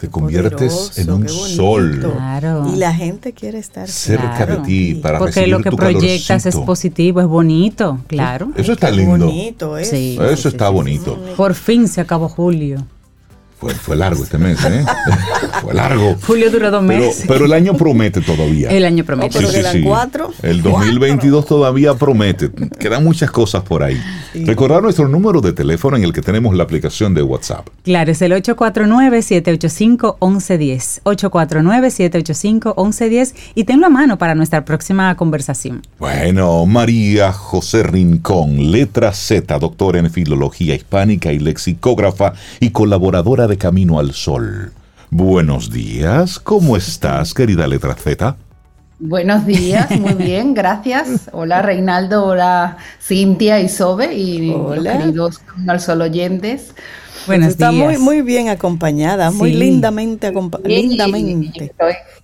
te conviertes en un sol. Claro. Y la gente quiere estar cerca de ti para Porque lo que proyectas es positivo, es bonito, claro. Eso está lindo. Bonito, eso. Sí, eso está bonito. Por fin se acabó julio. Fue, largo este mes, ¿eh? [LAUGHS] fue largo. Julio duró dos meses. Pero, el año promete todavía. El año promete. Oh, pero sí, cuatro. El 2022 todavía promete. Quedan muchas cosas por ahí. Recordar nuestro número de teléfono en el que tenemos la aplicación de WhatsApp. Claro, es el 849-785-1110. 849-785-1110 y tenlo a mano para nuestra próxima conversación. Bueno, María José Rincón, letra Z, doctora en filología hispánica y lexicógrafa y colaboradora de Camino al Sol. Buenos días, ¿cómo estás, querida letra Z? Buenos días, muy [LAUGHS] bien, gracias. Hola Reinaldo, hola Cintia y Sobe y hola. los queridos al Sol oyentes. Buenos Está muy, muy bien acompañada, muy lindamente acompañada.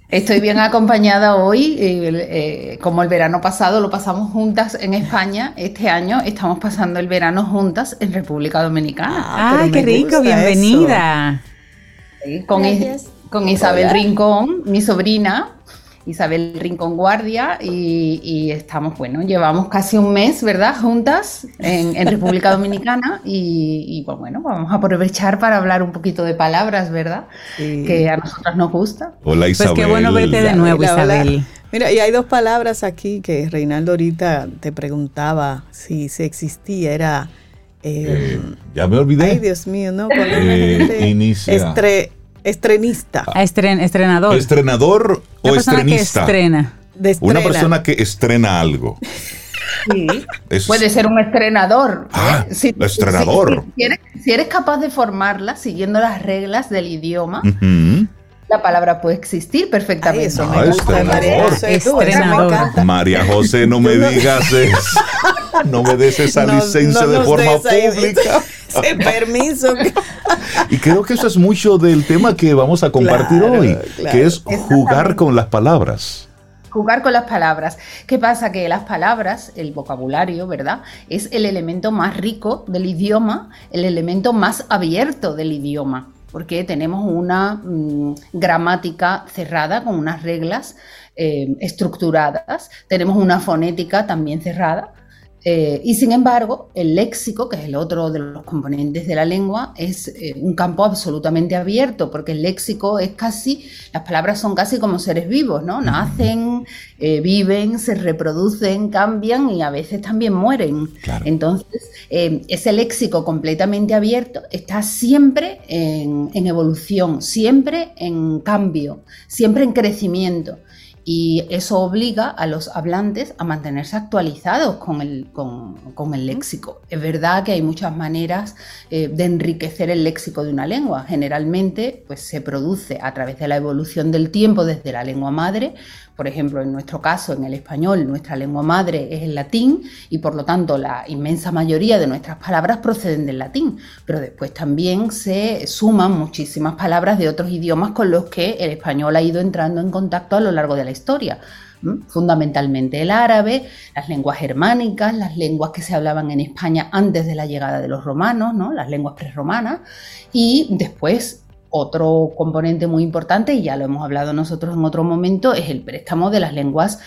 Estoy, bien acompañada hoy, eh, eh, como el verano pasado lo pasamos juntas en España, este año estamos pasando el verano juntas en República Dominicana. Ah, qué rico, bienvenida con, con Isabel Rincón, mi sobrina, Isabel Rincón Guardia, y, estamos, bueno, llevamos casi un mes, ¿verdad?, juntas en, República Dominicana, [LAUGHS] y, pues bueno, vamos a aprovechar para hablar un poquito de palabras, ¿verdad?, que a nosotras nos gusta. Hola Isabel. Pues qué bueno verte de nuevo, Isabel. Mira, y hay dos palabras aquí que Reinaldo ahorita te preguntaba si, se existía, era... Eh, ya me olvidé. Ay, Dios mío, no. Eh, inicia. Estrenista. Ah, estrenador. ¿Estrenador o estrenista? estrena. Una persona que estrena algo. Sí. Puede ser un estrenador. ¿eh? Ah, si, estrenador. Si, eres, capaz de formarla siguiendo las reglas del idioma, la palabra puede existir perfectamente. eso me gusta, María José. María José, no me [LAUGHS] digas eso. No me des esa licencia de forma pública. [LAUGHS] Ese permiso. [LAUGHS] y creo que eso es mucho del tema que vamos a compartir hoy, que es jugar con las palabras jugar con las palabras. ¿Qué pasa? Que las palabras, el vocabulario, ¿verdad? Es el elemento más rico del idioma, el elemento más abierto del idioma porque tenemos una mm, gramática cerrada con unas reglas eh, estructuradas, tenemos una fonética también cerrada eh, y sin embargo, el léxico, que es el otro de los componentes de la lengua, es eh, un campo absolutamente abierto, porque el léxico es casi, las palabras son casi como seres vivos, ¿no? Nacen, eh, viven, se reproducen, cambian y a veces también mueren. Entonces, ese léxico completamente abierto está siempre en evolución, siempre en cambio, siempre en crecimiento y eso obliga a los hablantes a mantenerse actualizados con el, con, el léxico. Es verdad que hay muchas maneras eh, de enriquecer el léxico de una lengua. Generalmente pues, se produce a través de la evolución del tiempo desde la lengua madre, por ejemplo, en nuestro caso, en el español, nuestra lengua madre es el latín y por lo tanto la inmensa mayoría de nuestras palabras proceden del latín, pero después también se suman muchísimas palabras de otros idiomas con los que el español ha ido entrando en contacto a lo largo de la historia fundamentalmente el árabe, las lenguas germánicas, las lenguas que se hablaban en España antes de la llegada de los romanos, ¿no? las lenguas prerromanas, y después otro componente muy importante, y ya lo hemos hablado nosotros en otro momento, es el préstamo de las lenguas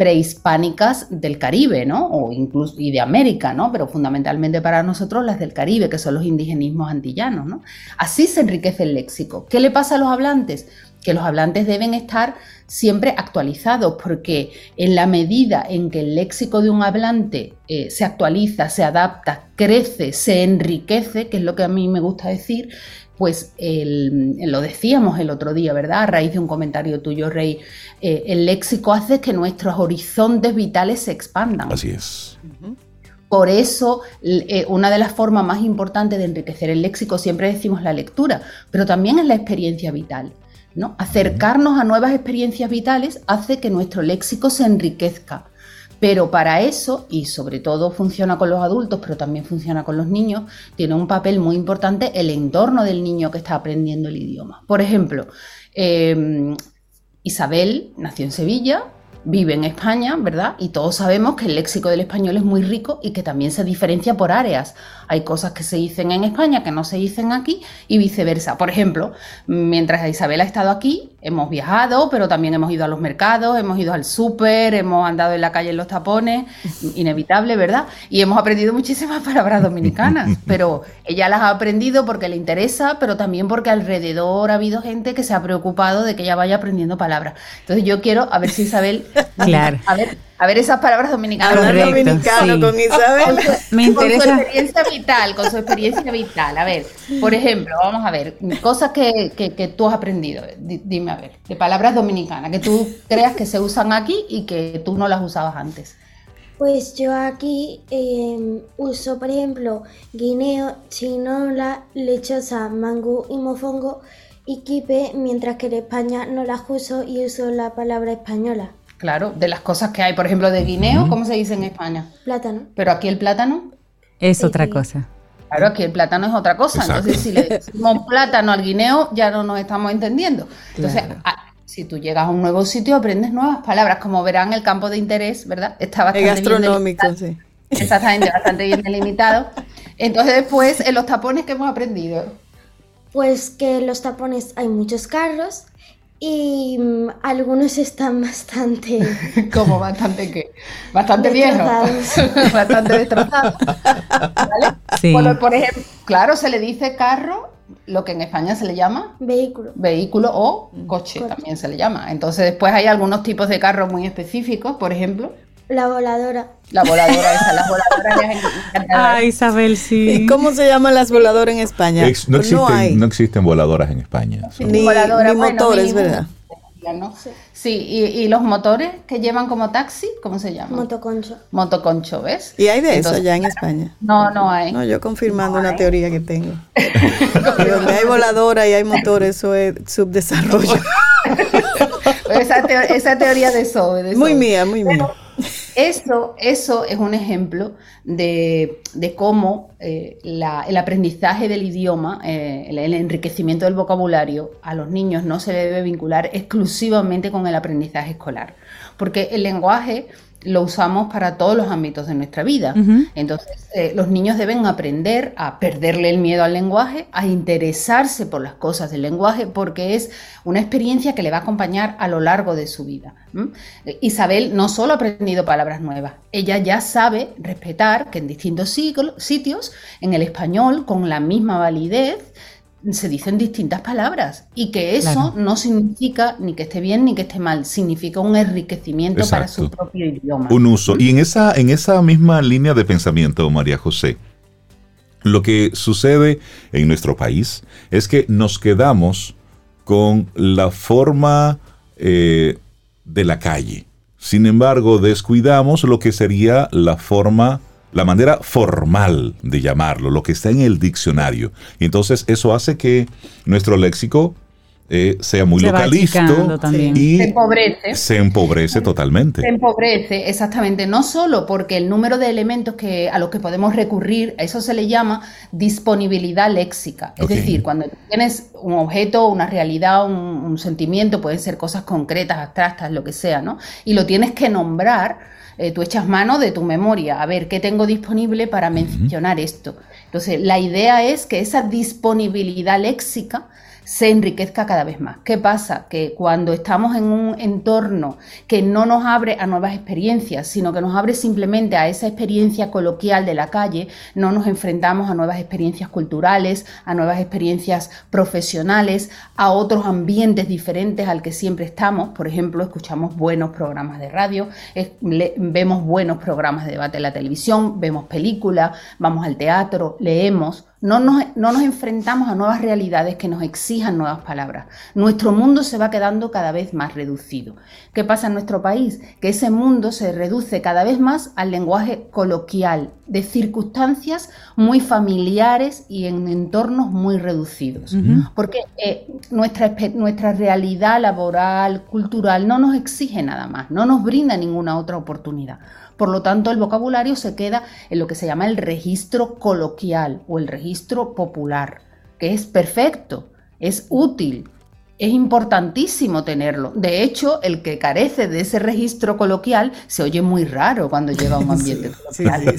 prehispánicas del Caribe, ¿no? O incluso y de América, ¿no? Pero fundamentalmente para nosotros las del Caribe, que son los indigenismos antillanos, ¿no? Así se enriquece el léxico. ¿Qué le pasa a los hablantes? Que los hablantes deben estar siempre actualizados, porque en la medida en que el léxico de un hablante eh, se actualiza, se adapta, crece, se enriquece, que es lo que a mí me gusta decir, pues lo decíamos el otro día, ¿verdad? A raíz de un comentario tuyo, Rey, eh, el léxico hace que nuestros horizontes vitales se expandan. Así es. Por eso, eh, una de las formas más importantes de enriquecer el léxico, siempre decimos la lectura, pero también es la experiencia vital. ¿no? Acercarnos a nuevas experiencias vitales hace que nuestro léxico se enriquezca. Pero para eso, y sobre todo funciona con los adultos, pero también funciona con los niños, tiene un papel muy importante el entorno del niño que está aprendiendo el idioma. Por ejemplo, em, Isabel nació en Sevilla, vive en España, ¿verdad? Y todos sabemos que el léxico del español es muy rico y que también se diferencia por áreas. Hay cosas que se dicen en España que no se dicen aquí y viceversa. Por ejemplo, mientras Isabel ha estado aquí, hemos viajado, pero también hemos ido a los mercados, hemos ido al súper, hemos andado en la calle en los tapones, [LAUGHS] inevitable, ¿verdad? Y hemos aprendido muchísimas [LAUGHS] palabras dominicanas, [LAUGHS] pero ella las ha aprendido porque le interesa, pero también porque alrededor ha habido gente que se ha preocupado de que ella vaya aprendiendo palabras. Entonces yo quiero, a ver si Isabel, claro. a ver, a ver esas palabras dominicanas. dominicano con Isabel. Me interesa. Con su [LAUGHS] experiencia vital, con su experiencia vital. A ver, por ejemplo, vamos a ver, cosas que, que, tú has aprendido. Dime, a ver, de palabras dominicanas que tú creas que se usan aquí y que tú no las usabas antes. Pues yo aquí em, uso, por ejemplo, guineo, chinola, lechosa, mangú y mofongo y quipe, mientras que en España no las uso y uso la palabra española. Claro, de las cosas que hay, por ejemplo, de guineo, ¿cómo se dice en España? Plátano. Pero aquí el plátano. Es otra cosa. Claro, aquí el plátano es otra cosa. Entonces, si le decimos [LAUGHS] plátano al guineo, ya no nos estamos entendiendo. Entonces, si tú llegas a un nuevo sitio, aprendes nuevas palabras. Como verán, el campo de interés, ¿verdad? Está bastante gastronómico, sí. Exactamente, [LAUGHS] bastante bien delimitado. Entonces, después, en los tapones que hemos aprendido. Pues que en los tapones hay muchos carros y mm, algunos están bastante... [LAUGHS] ¿Cómo bastante qué? Bastante viejos. [LAUGHS] bastante destrozados. ¿Vale? Sí. por ejemplo, claro, se le dice carro, lo que en España se le llama... Vehículo. Vehículo o coche, también se le llama. Entonces después hay algunos tipos de carros muy específicos, por ejemplo... La voladora. La voladora esa, las voladoras Ah, Isabel, sí. ¿Y cómo se llaman las voladoras en España? no, existen, no, existen, voladoras en España. Ni, motores, ¿verdad? Sí, y, los motores que llevan como taxi, ¿cómo se llama? Motoconcho. Motoconcho, ¿ves? ¿Y hay de eso ya en España? No, no hay. No, yo confirmando una teoría que tengo. [LAUGHS] donde hay voladora y hay motores, eso es subdesarrollo. [LAUGHS] esa, teoría de eso. Muy mía, muy mía. Eso, eso es un ejemplo de, cómo eh, el aprendizaje del idioma, eh, el, enriquecimiento del vocabulario a los niños no se debe vincular exclusivamente con el aprendizaje escolar. Porque el lenguaje lo usamos para todos los ámbitos de nuestra vida. Entonces, eh, los niños deben aprender a perderle el miedo al lenguaje, a interesarse por las cosas del lenguaje, porque es una experiencia que le va a acompañar a lo largo de su vida. Isabel no solo ha aprendido palabras nuevas, ella ya sabe respetar que en distintos sitios, en el español, con la misma validez, se dicen distintas palabras y que eso no significa ni que esté bien ni que esté mal, significa un enriquecimiento para su propio idioma. Un uso. Y en esa, en esa misma línea de pensamiento, María José, lo que sucede en nuestro país es que nos quedamos con la forma eh, de la calle. Sin embargo, descuidamos lo que sería la forma la manera formal de llamarlo, lo que está en el diccionario. Y entonces eso hace que nuestro léxico eh, sea muy localista y se empobrece. Se empobrece totalmente. Se empobrece, exactamente. No solo porque el número de elementos que, a los que podemos recurrir, a eso se le llama disponibilidad léxica. Es decir, cuando tienes un objeto, una realidad, un, un, sentimiento, pueden ser cosas concretas, abstractas, lo que sea, ¿no? Y lo tienes que nombrar eh, tú echas mano de tu memoria, a ver qué tengo disponible para mencionar esto. Entonces, la idea es que esa disponibilidad léxica se enriquezca cada vez más. ¿Qué pasa? Que cuando estamos en un entorno que no nos abre a nuevas experiencias, sino que nos abre simplemente a esa experiencia coloquial de la calle, no nos enfrentamos a nuevas experiencias culturales, a nuevas experiencias profesionales, a otros ambientes diferentes al que siempre estamos. Por ejemplo, escuchamos buenos programas de radio, vemos buenos programas de debate en la televisión, vemos películas, vamos al teatro, leemos no nos, no nos, enfrentamos a nuevas realidades que nos exijan nuevas palabras. Nuestro mundo se va quedando cada vez más reducido. ¿Qué pasa en nuestro país? Que ese mundo se reduce cada vez más al lenguaje coloquial, de circunstancias muy familiares y en entornos muy reducidos. Porque eh, nuestra, nuestra realidad laboral, cultural, no nos exige nada más, no nos brinda ninguna otra oportunidad. Por lo tanto, el vocabulario se queda en lo que se llama el registro coloquial o el registro popular, que es perfecto, es útil, es importantísimo tenerlo. De hecho, el que carece de ese registro coloquial se oye muy raro cuando llega a un [LAUGHS] ambiente coloquial.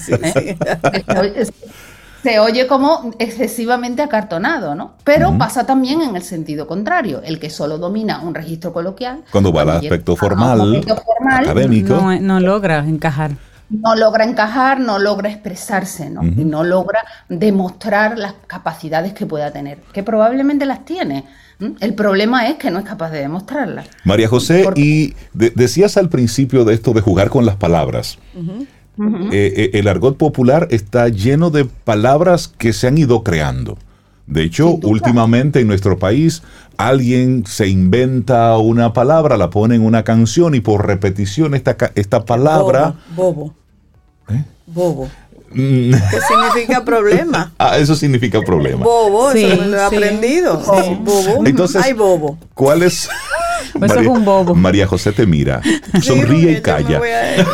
Se oye como excesivamente acartonado, ¿no? Pero pasa también en el sentido contrario, el que solo domina un registro coloquial. Cuando va al aspecto formal, académico. No, logra encajar. No logra encajar, no logra expresarse, ¿no? Y no logra demostrar las capacidades que pueda tener, que probablemente las tiene. El problema es que no es capaz de demostrarlas. María José, y decías al principio de esto de jugar con las palabras. Eh, eh, el argot popular está lleno de palabras que se han ido creando. De hecho, últimamente en nuestro país alguien se inventa una palabra, la pone en una canción y por repetición esta, esta palabra... Bobo. ¿Eh? Bobo. Mm. ¿Qué significa problema? [LAUGHS] Ah, eso significa problema. Bobo, eso lo he aprendido. Bobo. Entonces, Hay bobo. ¿Cuál es? María, José te mira, [LAUGHS] sonríe y calla.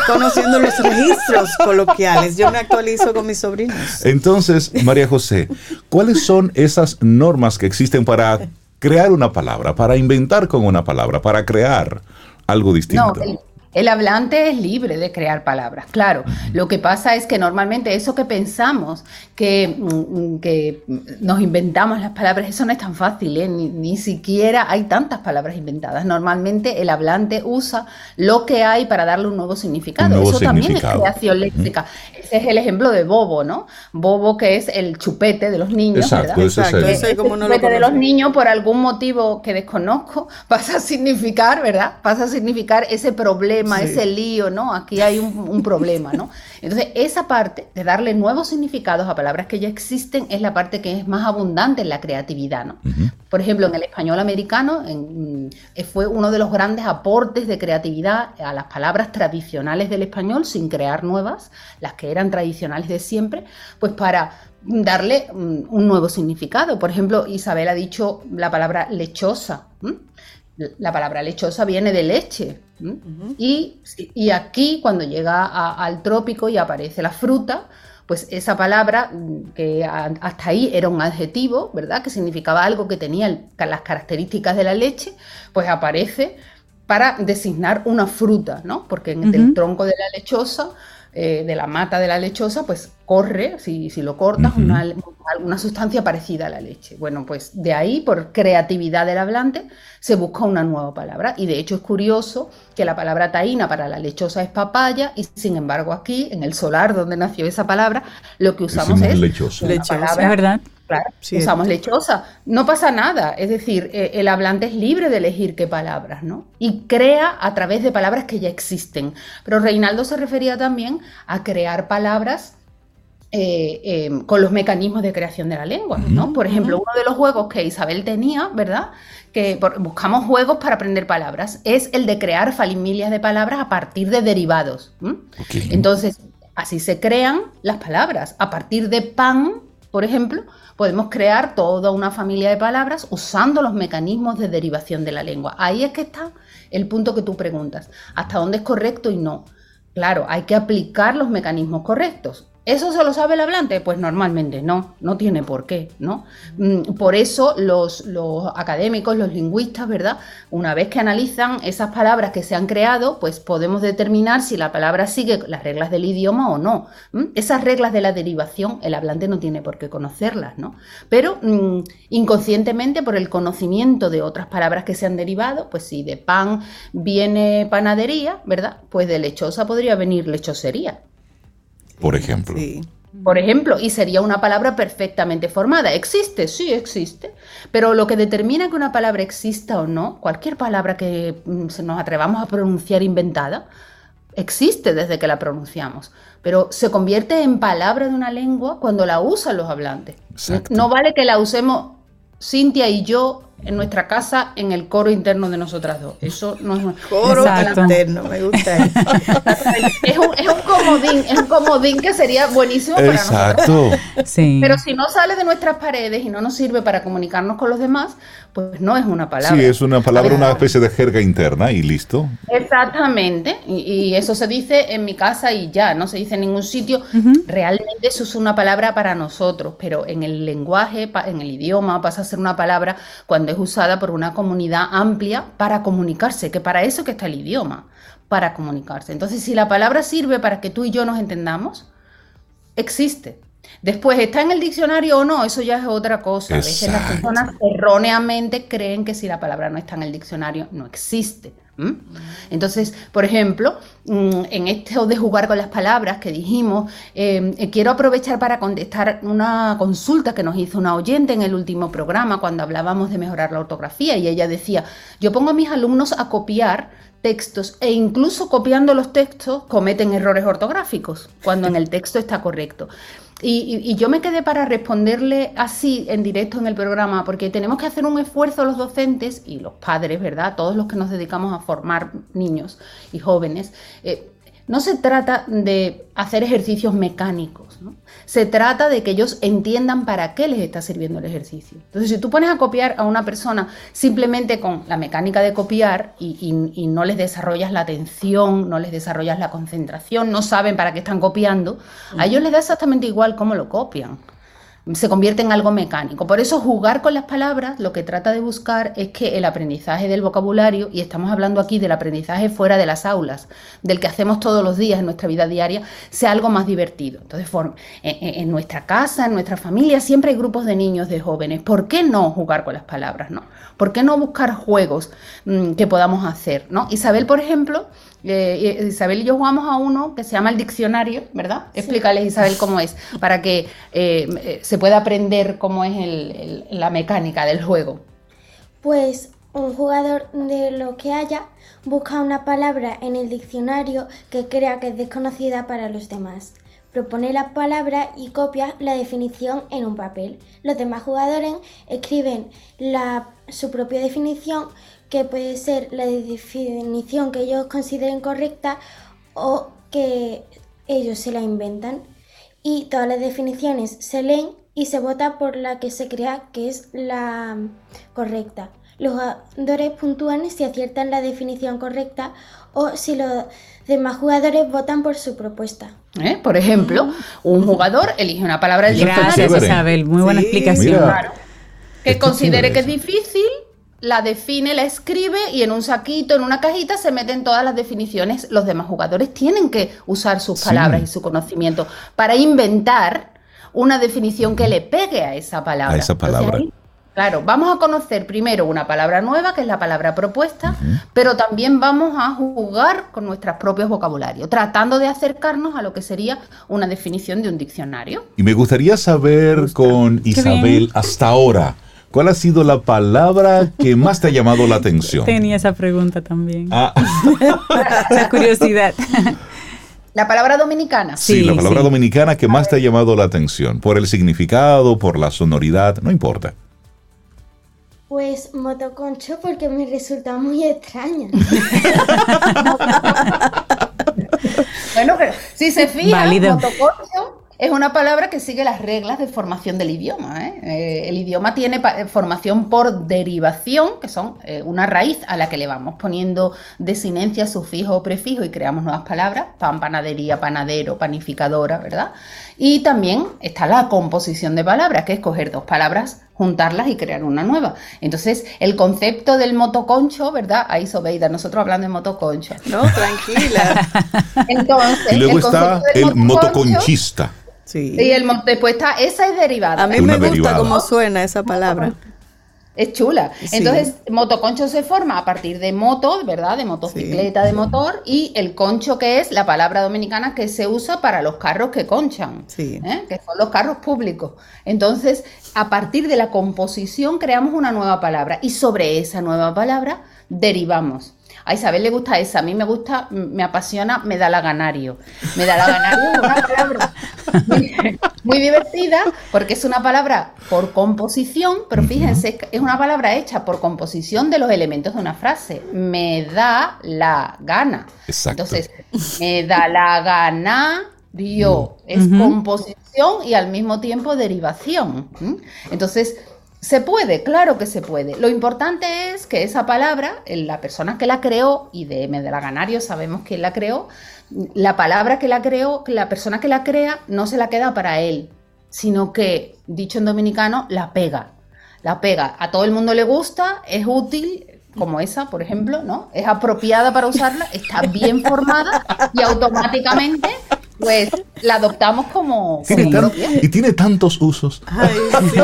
conociendo los registros coloquiales, yo me actualizo con mis sobrinos. Entonces, María José, ¿cuáles son esas normas que existen para crear una palabra, para inventar con una palabra, para crear algo distinto? El hablante es libre de crear palabras, claro. Lo que pasa es que normalmente eso que pensamos, que, mm, que nos inventamos las palabras, eso no es tan fácil, ¿eh? ni, siquiera hay tantas palabras inventadas. Normalmente el hablante usa lo que hay para darle un nuevo significado. eso también es creación léxica. Ese es el ejemplo de bobo, ¿no? Bobo que es el chupete de los niños, Exacto, ¿verdad? Exacto. el chupete de los niños, por algún motivo que desconozco, [LAUGHS] pasa a significar, ¿verdad? Pasa a significar ese problema ese lío, ¿no? Aquí hay un, problema, ¿no? Entonces, esa parte de darle nuevos significados a palabras que ya existen es la parte que es más abundante en la creatividad, ¿no? Por ejemplo, en el español americano mm, fue uno de los grandes aportes de creatividad a las palabras tradicionales del español, sin crear nuevas, las que eran tradicionales de siempre, pues para darle mm, un nuevo significado. Por ejemplo, Isabel ha dicho la palabra lechosa. La palabra lechosa viene de leche, y, aquí, cuando llega al trópico y aparece la fruta, pues esa palabra, mm, que hasta ahí era un adjetivo, ¿verdad? Que significaba algo que tenía las características de la leche, pues aparece para designar una fruta, ¿no? Porque en el tronco de la lechosa eh, de la mata de la lechosa, pues corre, si, si lo cortas, una, alguna sustancia parecida a la leche. Bueno, pues de ahí, por creatividad del hablante, se busca una nueva palabra. Y de hecho es curioso que la palabra taína para la lechosa es papaya, y sin embargo aquí, en el solar donde nació esa palabra, lo que usamos es, lechosa. lechosa. ¿verdad? Claro, usamos lechosa. No pasa nada. Es decir, eh, el hablante es libre de elegir qué palabras, ¿no? Y crea a través de palabras que ya existen. Pero Reinaldo se refería también a crear palabras eh, em, con los mecanismos de creación de la lengua, ¿no? Por ejemplo, uno de los juegos que Isabel tenía, ¿verdad? Que buscamos juegos para aprender palabras, es el de crear familias de palabras a partir de derivados. Entonces, así se crean las palabras. A partir de pan, por ejemplo, podemos crear toda una familia de palabras usando los mecanismos de derivación de la lengua. Ahí es que está el punto que tú preguntas, hasta dónde es correcto y no. Claro, hay que aplicar los mecanismos correctos. ¿Eso se lo sabe el hablante? Pues normalmente no, no tiene por qué, ¿no? Mm, por eso los, académicos, los lingüistas, ¿verdad? Una vez que analizan esas palabras que se han creado, pues podemos determinar si la palabra sigue las reglas del idioma o no. Esas reglas de la derivación, el hablante no tiene por qué conocerlas, ¿no? Pero mm, inconscientemente, por el conocimiento de otras palabras que se han derivado, pues si de pan viene panadería, ¿verdad? Pues de lechosa podría venir lechosería por ejemplo. Por ejemplo, y sería una palabra perfectamente formada. ¿Existe? Sí, existe. Pero lo que determina que una palabra exista o no, cualquier palabra que mm, nos atrevamos a pronunciar inventada, existe desde que la pronunciamos. Pero se convierte en palabra de una lengua cuando la usan los hablantes. No vale que la usemos Cintia y yo en nuestra casa en el coro interno de nosotras dos. Eso no es coro interno, me gusta eso. [LAUGHS] es, un, es un comodín, es un comodín que sería buenísimo para Exacto. Sí. Pero si no sale de nuestras paredes y no nos sirve para comunicarnos con los demás, pues no es una palabra. Sí, es una palabra, una especie de jerga interna y listo. Exactamente. Y, eso se dice en mi casa y ya, no se dice en ningún sitio. Realmente eso es una palabra para nosotros, pero en el lenguaje, en el idioma, pasa a ser una palabra cuando es usada por una comunidad amplia para comunicarse, que para eso que está el idioma, para comunicarse. Entonces, si la palabra sirve para que tú y yo nos entendamos, existe. Después, ¿está en el diccionario o no? Eso ya es otra cosa. A veces las personas erróneamente creen que si la palabra no está en el diccionario, no existe. Entonces, por ejemplo, mm, en esto de jugar con las palabras que dijimos, em, eh, quiero aprovechar para contestar una consulta que nos hizo una oyente en el último programa cuando hablábamos de mejorar la ortografía y ella decía, yo pongo a mis alumnos a copiar textos e incluso copiando los textos cometen errores ortográficos cuando en el texto está correcto. Y, yo me quedé para responderle así en directo en el programa, porque tenemos que hacer un esfuerzo los docentes y los padres, ¿verdad? Todos los que nos dedicamos a formar niños y jóvenes. Eh, no se trata de hacer ejercicios mecánicos, ¿no? se trata de que ellos entiendan para qué les está sirviendo el ejercicio. Entonces, si tú pones a copiar a una persona simplemente con la mecánica de copiar y, no les desarrollas la atención, no les desarrollas la concentración, no saben para qué están copiando, a ellos les da exactamente igual cómo lo copian se convierte en algo mecánico. Por eso jugar con las palabras lo que trata de buscar es que el aprendizaje del vocabulario, y estamos hablando aquí del aprendizaje fuera de las aulas, del que hacemos todos los días en nuestra vida diaria, sea algo más divertido. Entonces, en, nuestra casa, en nuestra familia, siempre hay grupos de niños, de jóvenes. ¿Por qué no jugar con las palabras? ¿no? ¿Por qué no buscar juegos mm, que podamos hacer? ¿no? Isabel, por ejemplo, eh, Isabel y yo jugamos a uno que se llama el diccionario, ¿verdad? Explícales, Isabel, cómo es, para que eh, eh, se pueda aprender cómo es la mecánica del juego. Pues un jugador de lo que haya busca una palabra en el diccionario que crea que es desconocida para los demás. Propone la palabra y copia la definición en un papel. Los demás jugadores escriben su propia definición que puede ser la definición que ellos consideren correcta o que ellos se la inventan. Y todas las definiciones se leen y se vota por la que se crea que es la correcta. Los jugadores puntúan si aciertan la definición correcta o si los demás jugadores votan por su propuesta. ¿Eh? Por ejemplo, un jugador elige una palabra del Gracias, Isabel. Muy buena explicación. Que considere que es difícil la define, la escribe y en un saquito, en una cajita se meten todas las definiciones. Los demás jugadores tienen que usar sus palabras y su conocimiento para inventar una definición que le pegue a esa palabra. A esa palabra. claro, vamos a conocer primero una palabra nueva, que es la palabra propuesta, pero también vamos a jugar con nuestros propios vocabularios, tratando de acercarnos a lo que sería una definición de un diccionario. Y me gustaría saber con Isabel hasta ahora ¿Cuál ha sido la palabra que más te ha llamado la atención? Tenía esa pregunta también. Ah. [LAUGHS] la curiosidad. La palabra dominicana. Sí, la palabra dominicana que más te ha llamado la atención. Por el significado, por la sonoridad, no importa. Pues motoconcho porque me resulta muy extraña. [LAUGHS] bueno, si se fija, motoconcho es una palabra que sigue las reglas de formación del idioma. ¿eh? Eh, el idioma tiene eh, formación por derivación, que son una raíz a la que le vamos poniendo desinencia, sufijo o prefijo y creamos nuevas palabras, pan, panadería, panadero, panificadora, ¿verdad? Y también está la composición de palabras, que es coger dos palabras, juntarlas y crear una nueva. Entonces, el concepto del motoconcho, ¿verdad? Ahí Sobeida, nosotros hablando de motoconcho. No, tranquila. [LAUGHS] Entonces, y luego está el motoconchista. Sí. Y el, después está, esa es derivada. A mí me gusta cómo suena esa palabra. Es chula. Entonces, motoconcho se forma a partir de moto, ¿verdad? De motocicleta, de motor, y el concho que es la palabra dominicana que se usa para los carros que conchan, ¿eh? que son los carros públicos. Entonces, a partir de la composición creamos una nueva palabra y sobre esa nueva palabra derivamos. A Isabel le gusta esa, a mí me gusta, me apasiona, me da la ganario. Me da la ganario es una palabra muy, divertida porque es una palabra por composición, pero fíjense, es una palabra hecha por composición de los elementos de una frase. Me da la gana. Exacto. Entonces, me da la gana dio es composición y al mismo tiempo derivación. Entonces, se puede, claro que se puede. Lo importante es que esa palabra, la persona que la creó, y de M de la Ganario sabemos quién la creó, la palabra que la creó, la persona que la crea, no se la queda para él, sino que, dicho en dominicano, la pega. La pega. A todo el mundo le gusta, es útil, como esa, por ejemplo, ¿no? Es apropiada para usarla, está bien formada y automáticamente pues la adoptamos como, y tiene tantos usos. Ay, sí,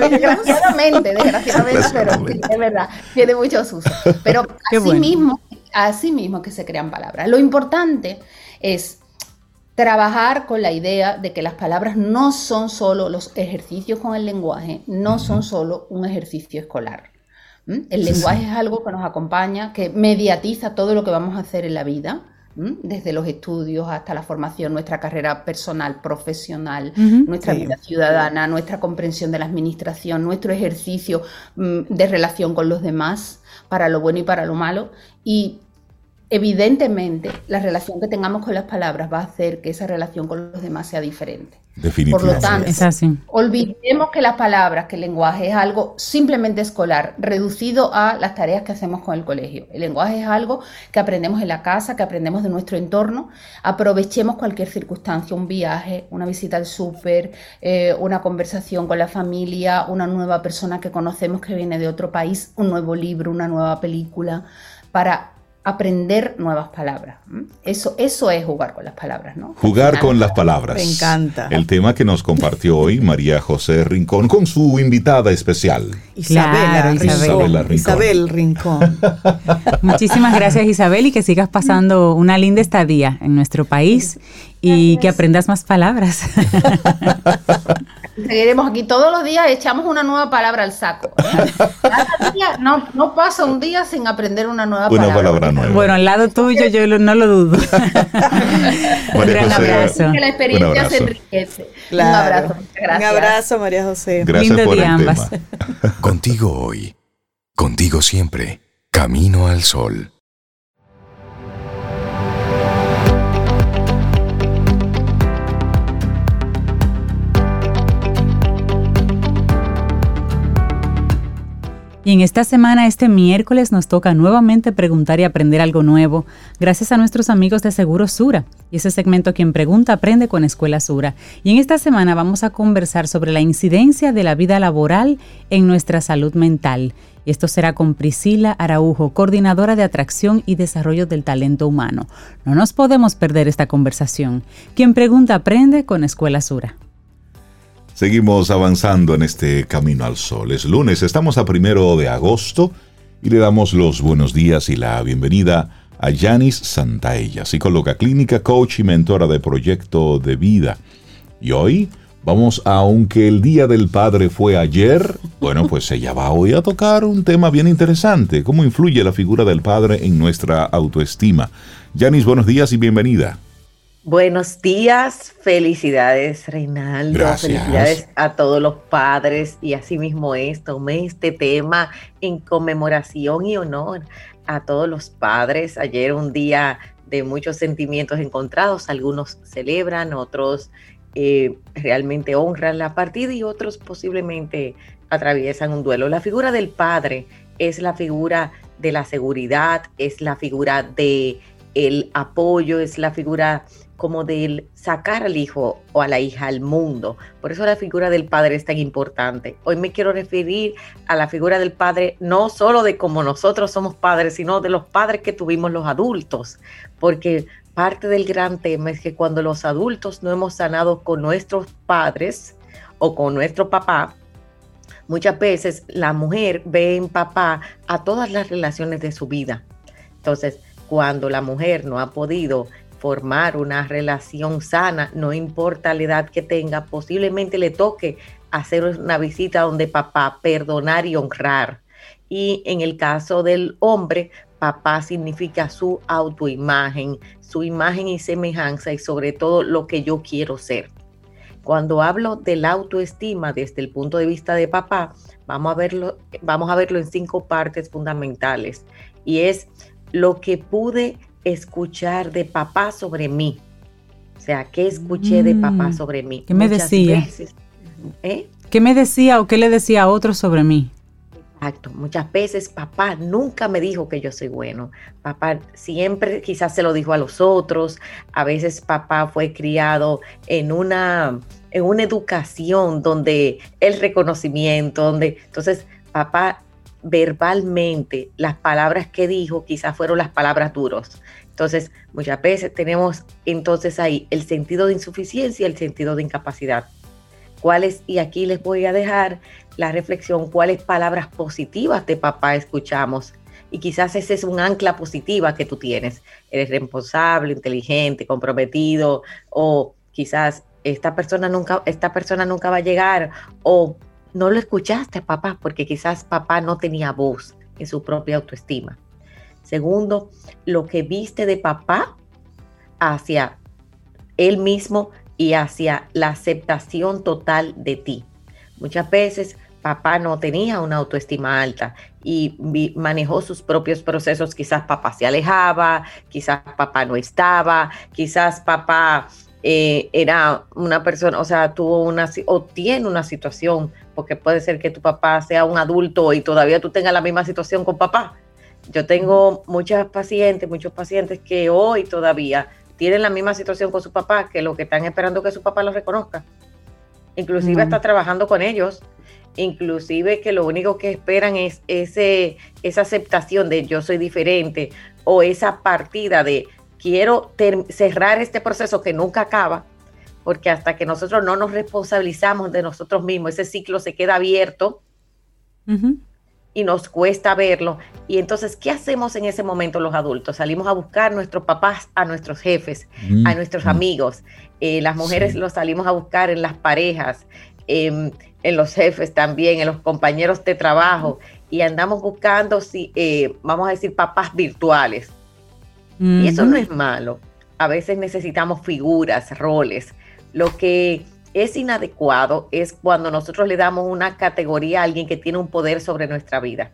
desgraciadamente, desgraciadamente, pero es verdad, tiene muchos usos. Pero [LAUGHS] así mismo, así mismo que se crean palabras. Lo importante es trabajar con la idea de que las palabras no son solo los ejercicios con el lenguaje, no son solo un ejercicio escolar. El lenguaje es algo que nos acompaña, que mediatiza todo lo que vamos a hacer en la vida, desde los estudios hasta la formación, nuestra carrera personal, profesional, nuestra vida ciudadana, nuestra comprensión de la administración, nuestro ejercicio de relación con los demás, para lo bueno y para lo malo. Y evidentemente la relación que tengamos con las palabras va a hacer que esa relación con los demás sea diferente. Por lo tanto, olvidemos que las palabras, que el lenguaje es algo simplemente escolar, reducido a las tareas que hacemos con el colegio. El lenguaje es algo que aprendemos en la casa, que aprendemos de nuestro entorno. Aprovechemos cualquier circunstancia, un viaje, una visita al súper, eh, una conversación con la familia, una nueva persona que conocemos que viene de otro país, un nuevo libro, una nueva película, para aprender nuevas palabras. Eso, eso es jugar con las palabras, ¿no? Jugar con las palabras. Me encanta. El tema que nos compartió hoy María José Rincón con su invitada especial. Isabela, Rincón. Isabel Rincón. [LAUGHS] Muchísimas gracias Isabel y que sigas pasando una linda estadía en nuestro país y que aprendas más palabras. [LAUGHS] Seguiremos aquí todos los días, echamos una nueva palabra al saco. Cada día, no, no pasa un día sin aprender una nueva palabra. Una palabra nueva. Bueno, al lado tuyo yo no lo dudo. [LAUGHS] un gran abrazo. Que la experiencia se enriquece. Un abrazo. Gracias. Un abrazo, María José. Gracias por el ambas. Tema. [LAUGHS] Contigo hoy, contigo siempre, camino al sol. Y en esta semana, este miércoles, nos toca nuevamente preguntar y aprender algo nuevo, gracias a nuestros amigos de Seguro Sura. Y ese segmento Quien Pregunta Aprende con Escuela Sura. Y en esta semana vamos a conversar sobre la incidencia de la vida laboral en nuestra salud mental. Y esto será con Priscila Araujo, coordinadora de atracción y desarrollo del talento humano. No nos podemos perder esta conversación. Quien Pregunta Aprende con Escuela Sura. Seguimos avanzando en este camino al sol. Es lunes, estamos a primero de agosto y le damos los buenos días y la bienvenida a Yanis Santaella, psicóloga clínica, coach y mentora de proyecto de vida. Y hoy vamos, aunque el Día del Padre fue ayer, bueno, pues ella va hoy a tocar un tema bien interesante, cómo influye la figura del padre en nuestra autoestima. Yanis, buenos días y bienvenida. Buenos días, felicidades Reinaldo, felicidades a todos los padres y asimismo es, tomé este tema en conmemoración y honor a todos los padres. Ayer un día de muchos sentimientos encontrados, algunos celebran, otros eh, realmente honran la partida y otros posiblemente atraviesan un duelo. La figura del padre es la figura de la seguridad, es la figura de el apoyo, es la figura como del sacar al hijo o a la hija al mundo. Por eso la figura del padre es tan importante. Hoy me quiero referir a la figura del padre no solo de cómo nosotros somos padres, sino de los padres que tuvimos los adultos, porque parte del gran tema es que cuando los adultos no hemos sanado con nuestros padres o con nuestro papá, muchas veces la mujer ve en papá a todas las relaciones de su vida. Entonces, cuando la mujer no ha podido formar una relación sana, no importa la edad que tenga, posiblemente le toque hacer una visita donde papá, perdonar y honrar. Y en el caso del hombre, papá significa su autoimagen, su imagen y semejanza y sobre todo lo que yo quiero ser. Cuando hablo de la autoestima desde el punto de vista de papá, vamos a verlo, vamos a verlo en cinco partes fundamentales y es lo que pude escuchar de papá sobre mí. O sea, ¿qué escuché de papá mm. sobre mí? ¿Qué me decía? ¿eh? ¿Qué me decía o qué le decía a otro sobre mí? Exacto. Muchas veces papá nunca me dijo que yo soy bueno. Papá siempre quizás se lo dijo a los otros. A veces papá fue criado en una, en una educación donde el reconocimiento, donde entonces papá verbalmente las palabras que dijo quizás fueron las palabras duras. Entonces, muchas veces tenemos entonces ahí el sentido de insuficiencia y el sentido de incapacidad. ¿Cuáles? Y aquí les voy a dejar la reflexión, cuáles palabras positivas de papá escuchamos. Y quizás ese es un ancla positiva que tú tienes. Eres responsable, inteligente, comprometido, o quizás esta persona nunca, esta persona nunca va a llegar, o no lo escuchaste papá, porque quizás papá no tenía voz en su propia autoestima. Segundo, lo que viste de papá hacia él mismo y hacia la aceptación total de ti. Muchas veces papá no tenía una autoestima alta y manejó sus propios procesos. Quizás papá se alejaba, quizás papá no estaba, quizás papá eh, era una persona, o sea, tuvo una o tiene una situación, porque puede ser que tu papá sea un adulto y todavía tú tengas la misma situación con papá. Yo tengo muchas pacientes, muchos pacientes que hoy todavía tienen la misma situación con su papá, que lo que están esperando que su papá los reconozca. Inclusive está trabajando con ellos, inclusive que lo único que esperan es ese, esa aceptación de yo soy diferente o esa partida de quiero cerrar este proceso que nunca acaba, porque hasta que nosotros no nos responsabilizamos de nosotros mismos, ese ciclo se queda abierto y nos cuesta verlo. Y entonces, ¿qué hacemos en ese momento los adultos? Salimos a buscar a nuestros papás, a nuestros jefes, a mm, nuestros mm. amigos. Eh, las mujeres los salimos a buscar en las parejas, en los jefes también, en los compañeros de trabajo. Y andamos buscando, si, eh, vamos a decir, papás virtuales y eso no es malo. A veces necesitamos figuras, roles. Lo que es inadecuado es cuando nosotros le damos una categoría a alguien que tiene un poder sobre nuestra vida.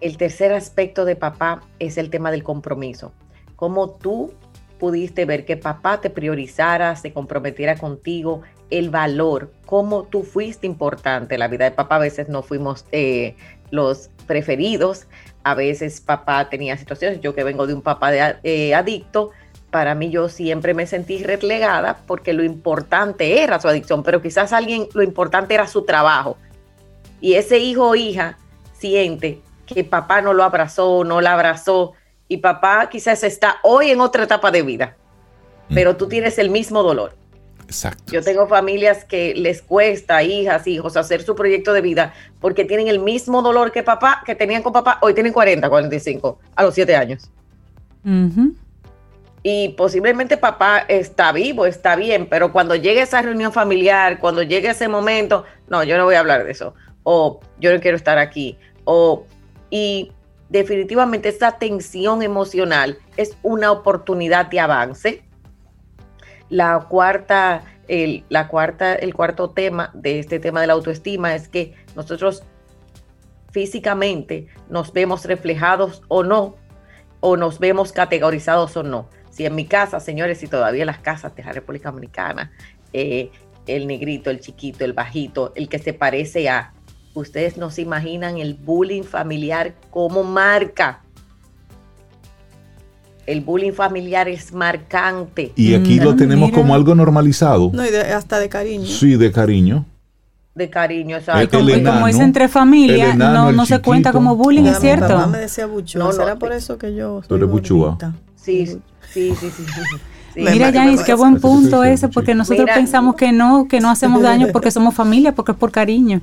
El tercer aspecto de papá es el tema del compromiso. Cómo tú pudiste ver que papá te priorizara, se comprometiera contigo, el valor, cómo tú fuiste importante. La vida de papá a veces no fuimos eh, los preferidos, a veces papá tenía situaciones, yo que vengo de un papá de, eh, adicto, para mí yo siempre me sentí relegada porque lo importante era su adicción, pero quizás alguien lo importante era su trabajo. Y ese hijo o hija siente que papá no lo abrazó, no la abrazó, y papá quizás está hoy en otra etapa de vida, pero tú tienes el mismo dolor. Exacto. Yo tengo familias que les cuesta, hijas, hijos, hacer su proyecto de vida porque tienen el mismo dolor que papá, que tenían con papá, hoy tienen 40, 45, a los 7 años. Y posiblemente papá está vivo, está bien, pero cuando llegue esa reunión familiar, cuando llegue ese momento, no, yo no voy a hablar de eso. O yo no quiero estar aquí. O, y definitivamente esta tensión emocional es una oportunidad de avance la cuarta, el, la cuarta, el cuarto tema de este tema de la autoestima es que nosotros físicamente nos vemos reflejados o no, o nos vemos categorizados o no. Si en mi casa, señores, y todavía las casas de la República Dominicana, eh, el negrito, el chiquito, el bajito, el que se parece a, ustedes no se imaginan el bullying familiar como marca el bullying familiar es marcante. Y aquí lo tenemos como algo normalizado. No, y hasta de cariño. Sí, de cariño. De cariño, exacto. Y como, es entre familia, no, no se cuenta como bullying, es cierto. Mi mamá me decía buchúa, no, ¿será por eso que yo soy buchúa? Sí, sí, sí, sí. [LAUGHS] sí. Mira, Janis, qué buen punto ese, porque nosotros pensamos que no, que no hacemos [LAUGHS] daño porque somos familia, porque es por cariño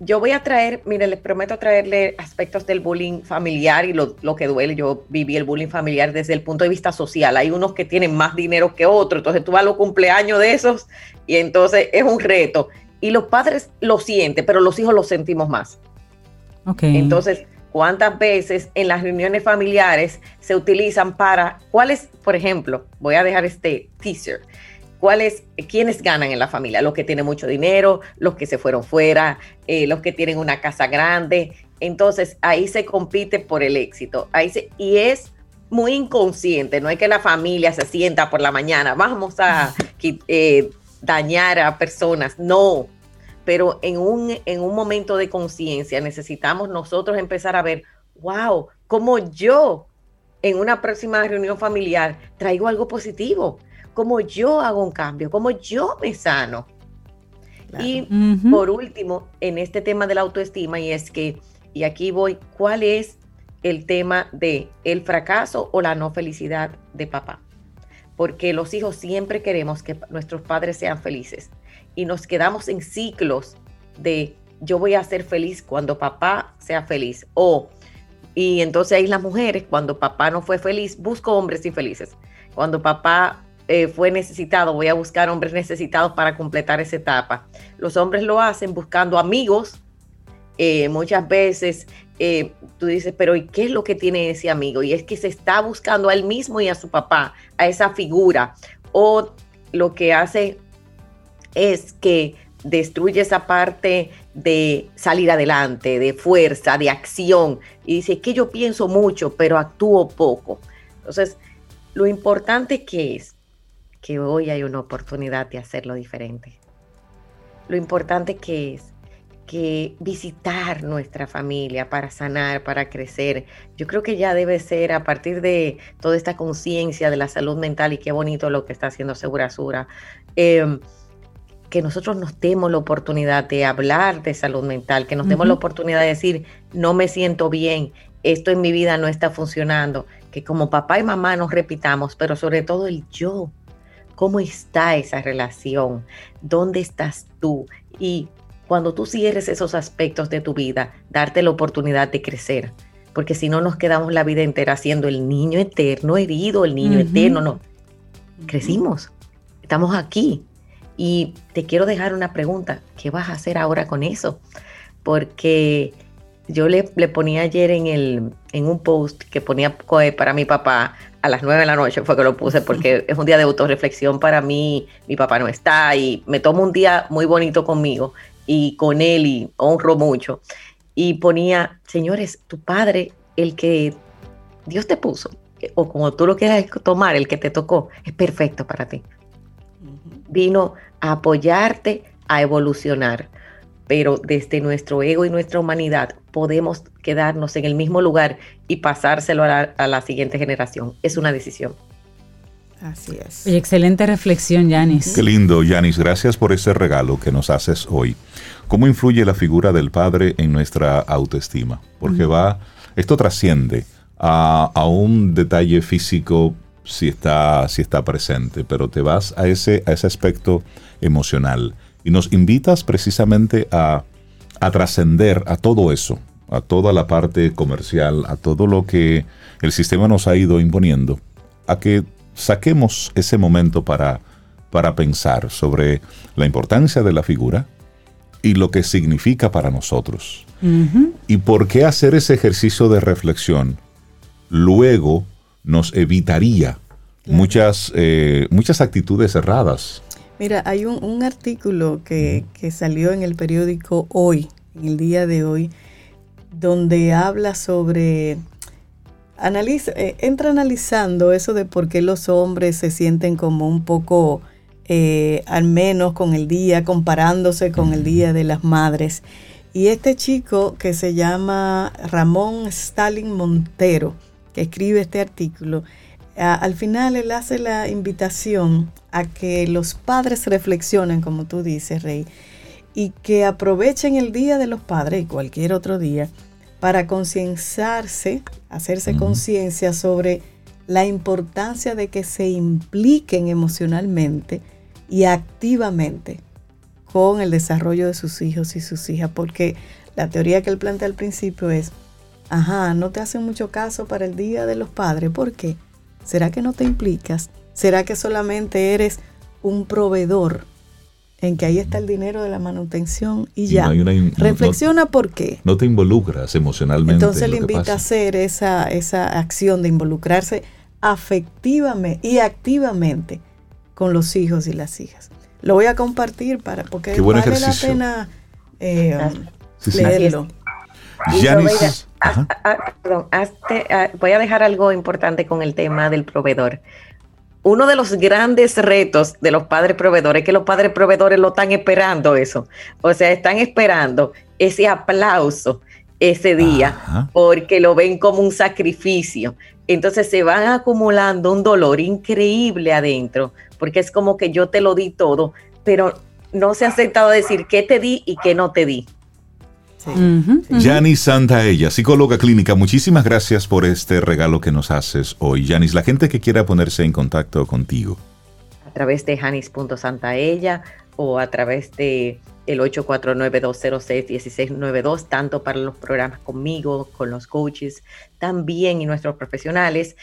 yo voy a traer, mire, les prometo traerle aspectos del bullying familiar y lo, que duele. Yo viví el bullying familiar desde el punto de vista social. Hay unos que tienen más dinero que otros, entonces tú vas a los cumpleaños de esos y entonces es un reto. Y los padres lo sienten, pero los hijos lo sentimos más. Okay. Entonces, ¿cuántas veces en las reuniones familiares se utilizan para, cuáles, por ejemplo, voy a dejar este teaser ¿Cuáles, quiénes ganan en la familia? Los que tienen mucho dinero, los que se fueron fuera, eh, los que tienen una casa grande. Entonces ahí se compite por el éxito. Ahí y es muy inconsciente, no es que la familia se sienta por la mañana, vamos a [LAUGHS] eh, dañar a personas, no. Pero en un, en un momento de conciencia necesitamos nosotros empezar a ver, wow, como yo en una próxima reunión familiar traigo algo positivo cómo yo hago un cambio, cómo yo me sano. Y por último, en este tema de la autoestima, y es que, y aquí voy, ¿cuál es el tema de el fracaso o la no felicidad de papá. Porque los hijos siempre queremos que nuestros padres sean felices y nos quedamos en ciclos de yo voy a ser feliz cuando papá sea feliz o y entonces ahí las mujeres cuando papá no fue feliz busco hombres infelices. Cuando papá eh, fue necesitado, voy a buscar hombres necesitados para completar esa etapa. Los hombres lo hacen buscando amigos. Eh, muchas veces eh, tú dices, pero ¿y qué es lo que tiene ese amigo? Y es que se está buscando a él mismo y a su papá, a esa figura. O lo que hace es que destruye esa parte de salir adelante, de fuerza, de acción. Y dice, que yo pienso mucho, pero actúo poco. Entonces, lo importante que es que hoy hay una oportunidad de hacerlo diferente. Lo importante que es que visitar nuestra familia para sanar, para crecer. Yo creo que ya debe ser a partir de toda esta conciencia de la salud mental y qué bonito lo que está haciendo Segura Sura, em, que nosotros nos demos la oportunidad de hablar de salud mental, que nos demos la oportunidad de decir, no me siento bien, esto en mi vida no está funcionando, que como papá y mamá nos repitamos, pero sobre todo el yo, cómo está esa relación, dónde estás tú y cuando tú cierres esos aspectos de tu vida, darte la oportunidad de crecer, porque si no nos quedamos la vida entera siendo el niño eterno herido, el niño eterno, no. Crecimos, estamos aquí. Y te quiero dejar una pregunta, ¿qué vas a hacer ahora con eso? Porque yo le, ponía ayer en, el, en un post que ponía para mi papá a las nueve de la noche, fue que lo puse porque es un día de autorreflexión para mí, mi papá no está y me tomo un día muy bonito conmigo y con él y honro mucho. Y ponía, señores, tu padre, el que Dios te puso, o como tú lo quieras tomar, el que te tocó, es perfecto para ti. Vino a apoyarte a evolucionar, pero desde nuestro ego y nuestra humanidad podemos quedarnos en el mismo lugar y pasárselo a la, siguiente generación. Es una decisión. Así es. Y excelente reflexión, Yanis. Qué lindo, Yanis. Gracias por ese regalo que nos haces hoy. ¿Cómo influye la figura del padre en nuestra autoestima? Porque va, esto trasciende a, un detalle físico si está, si está presente, pero te vas a ese, a ese aspecto emocional y nos invitas precisamente a, a trascender a todo eso, a toda la parte comercial, a todo lo que el sistema nos ha ido imponiendo, a que saquemos ese momento para, para pensar sobre la importancia de la figura, y lo que significa para nosotros. ¿Y por qué hacer ese ejercicio de reflexión? Luego nos evitaría muchas, eh, muchas actitudes erradas. Mira, hay un, artículo que, salió en el periódico Hoy, en el día de hoy, donde habla sobre analiza, eh, entra analizando eso de por qué los hombres se sienten como un poco eh, al menos con el día, comparándose con el Día de las Madres. Y este chico que se llama Ramón Stalin Montero, que escribe este artículo, al final él hace la invitación a que los padres reflexionen, como tú dices, Rey, y que aprovechen el Día de los Padres y cualquier otro día para concienciarse, hacerse conciencia sobre la importancia de que se impliquen emocionalmente y activamente con el desarrollo de sus hijos y sus hijas, porque la teoría que él plantea al principio es, ajá, no te hacen mucho caso para el Día de los Padres, ¿por qué? ¿Será que no te implicas? ¿Será que solamente eres un proveedor en que ahí está el dinero de la manutención y, ya? Reflexiona por qué. No te involucras emocionalmente. Entonces le invita a hacer esa, esa acción de involucrarse afectivamente y activamente con los hijos y las hijas. Lo voy a compartir para porque vale la pena eh, leerlo. Voy a dejar algo importante con el tema del proveedor. Uno de los grandes retos de los padres proveedores es que los padres proveedores lo están esperando eso. O sea, están esperando ese aplauso ese día porque lo ven como un sacrificio. Entonces se van acumulando un dolor increíble adentro porque es como que yo te lo di todo, pero no se ha aceptado decir qué te di y qué no te di. Yanis Santaella, psicóloga clínica, muchísimas gracias por este regalo que nos haces hoy. Yanis, la gente que quiera ponerse en contacto contigo. A través de janis.santaella o a través de el 849-206-1692, tanto para los programas conmigo, con los coaches, también y nuestros profesionales,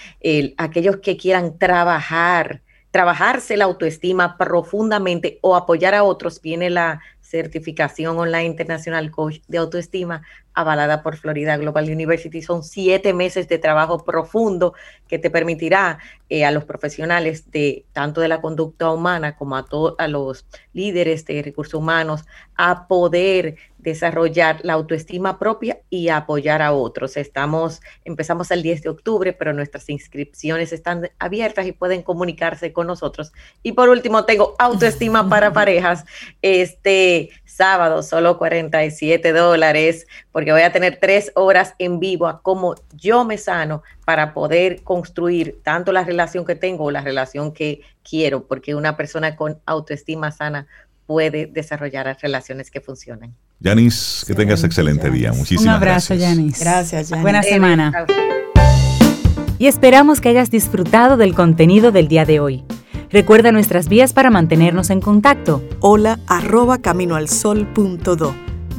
aquellos que quieran trabajar, trabajarse la autoestima profundamente o apoyar a otros, viene la certificación online internacional coach de autoestima avalada por Florida Global University. Son siete meses de trabajo profundo que te permitirá eh, a los profesionales de tanto de la conducta humana como a, todos a los líderes de recursos humanos a poder desarrollar la autoestima propia y apoyar a otros. Estamos, empezamos el 10 de octubre, pero nuestras inscripciones están abiertas y pueden comunicarse con nosotros. Y por último, tengo autoestima para [LAUGHS] parejas. Este sábado, solo 47 dólares, porque voy a tener tres horas en vivo a cómo yo me sano para poder construir tanto la relación que tengo o la relación que quiero, porque una persona con autoestima sana puede desarrollar relaciones que funcionan. Yanis, que tengas excelente día. Muchísimas Un abrazo, Yanis. Gracias, Yanis. Buena semana. Y esperamos que hayas disfrutado del contenido del día de hoy. Recuerda nuestras vías para mantenernos en contacto. Hola arroba caminoalsol.do.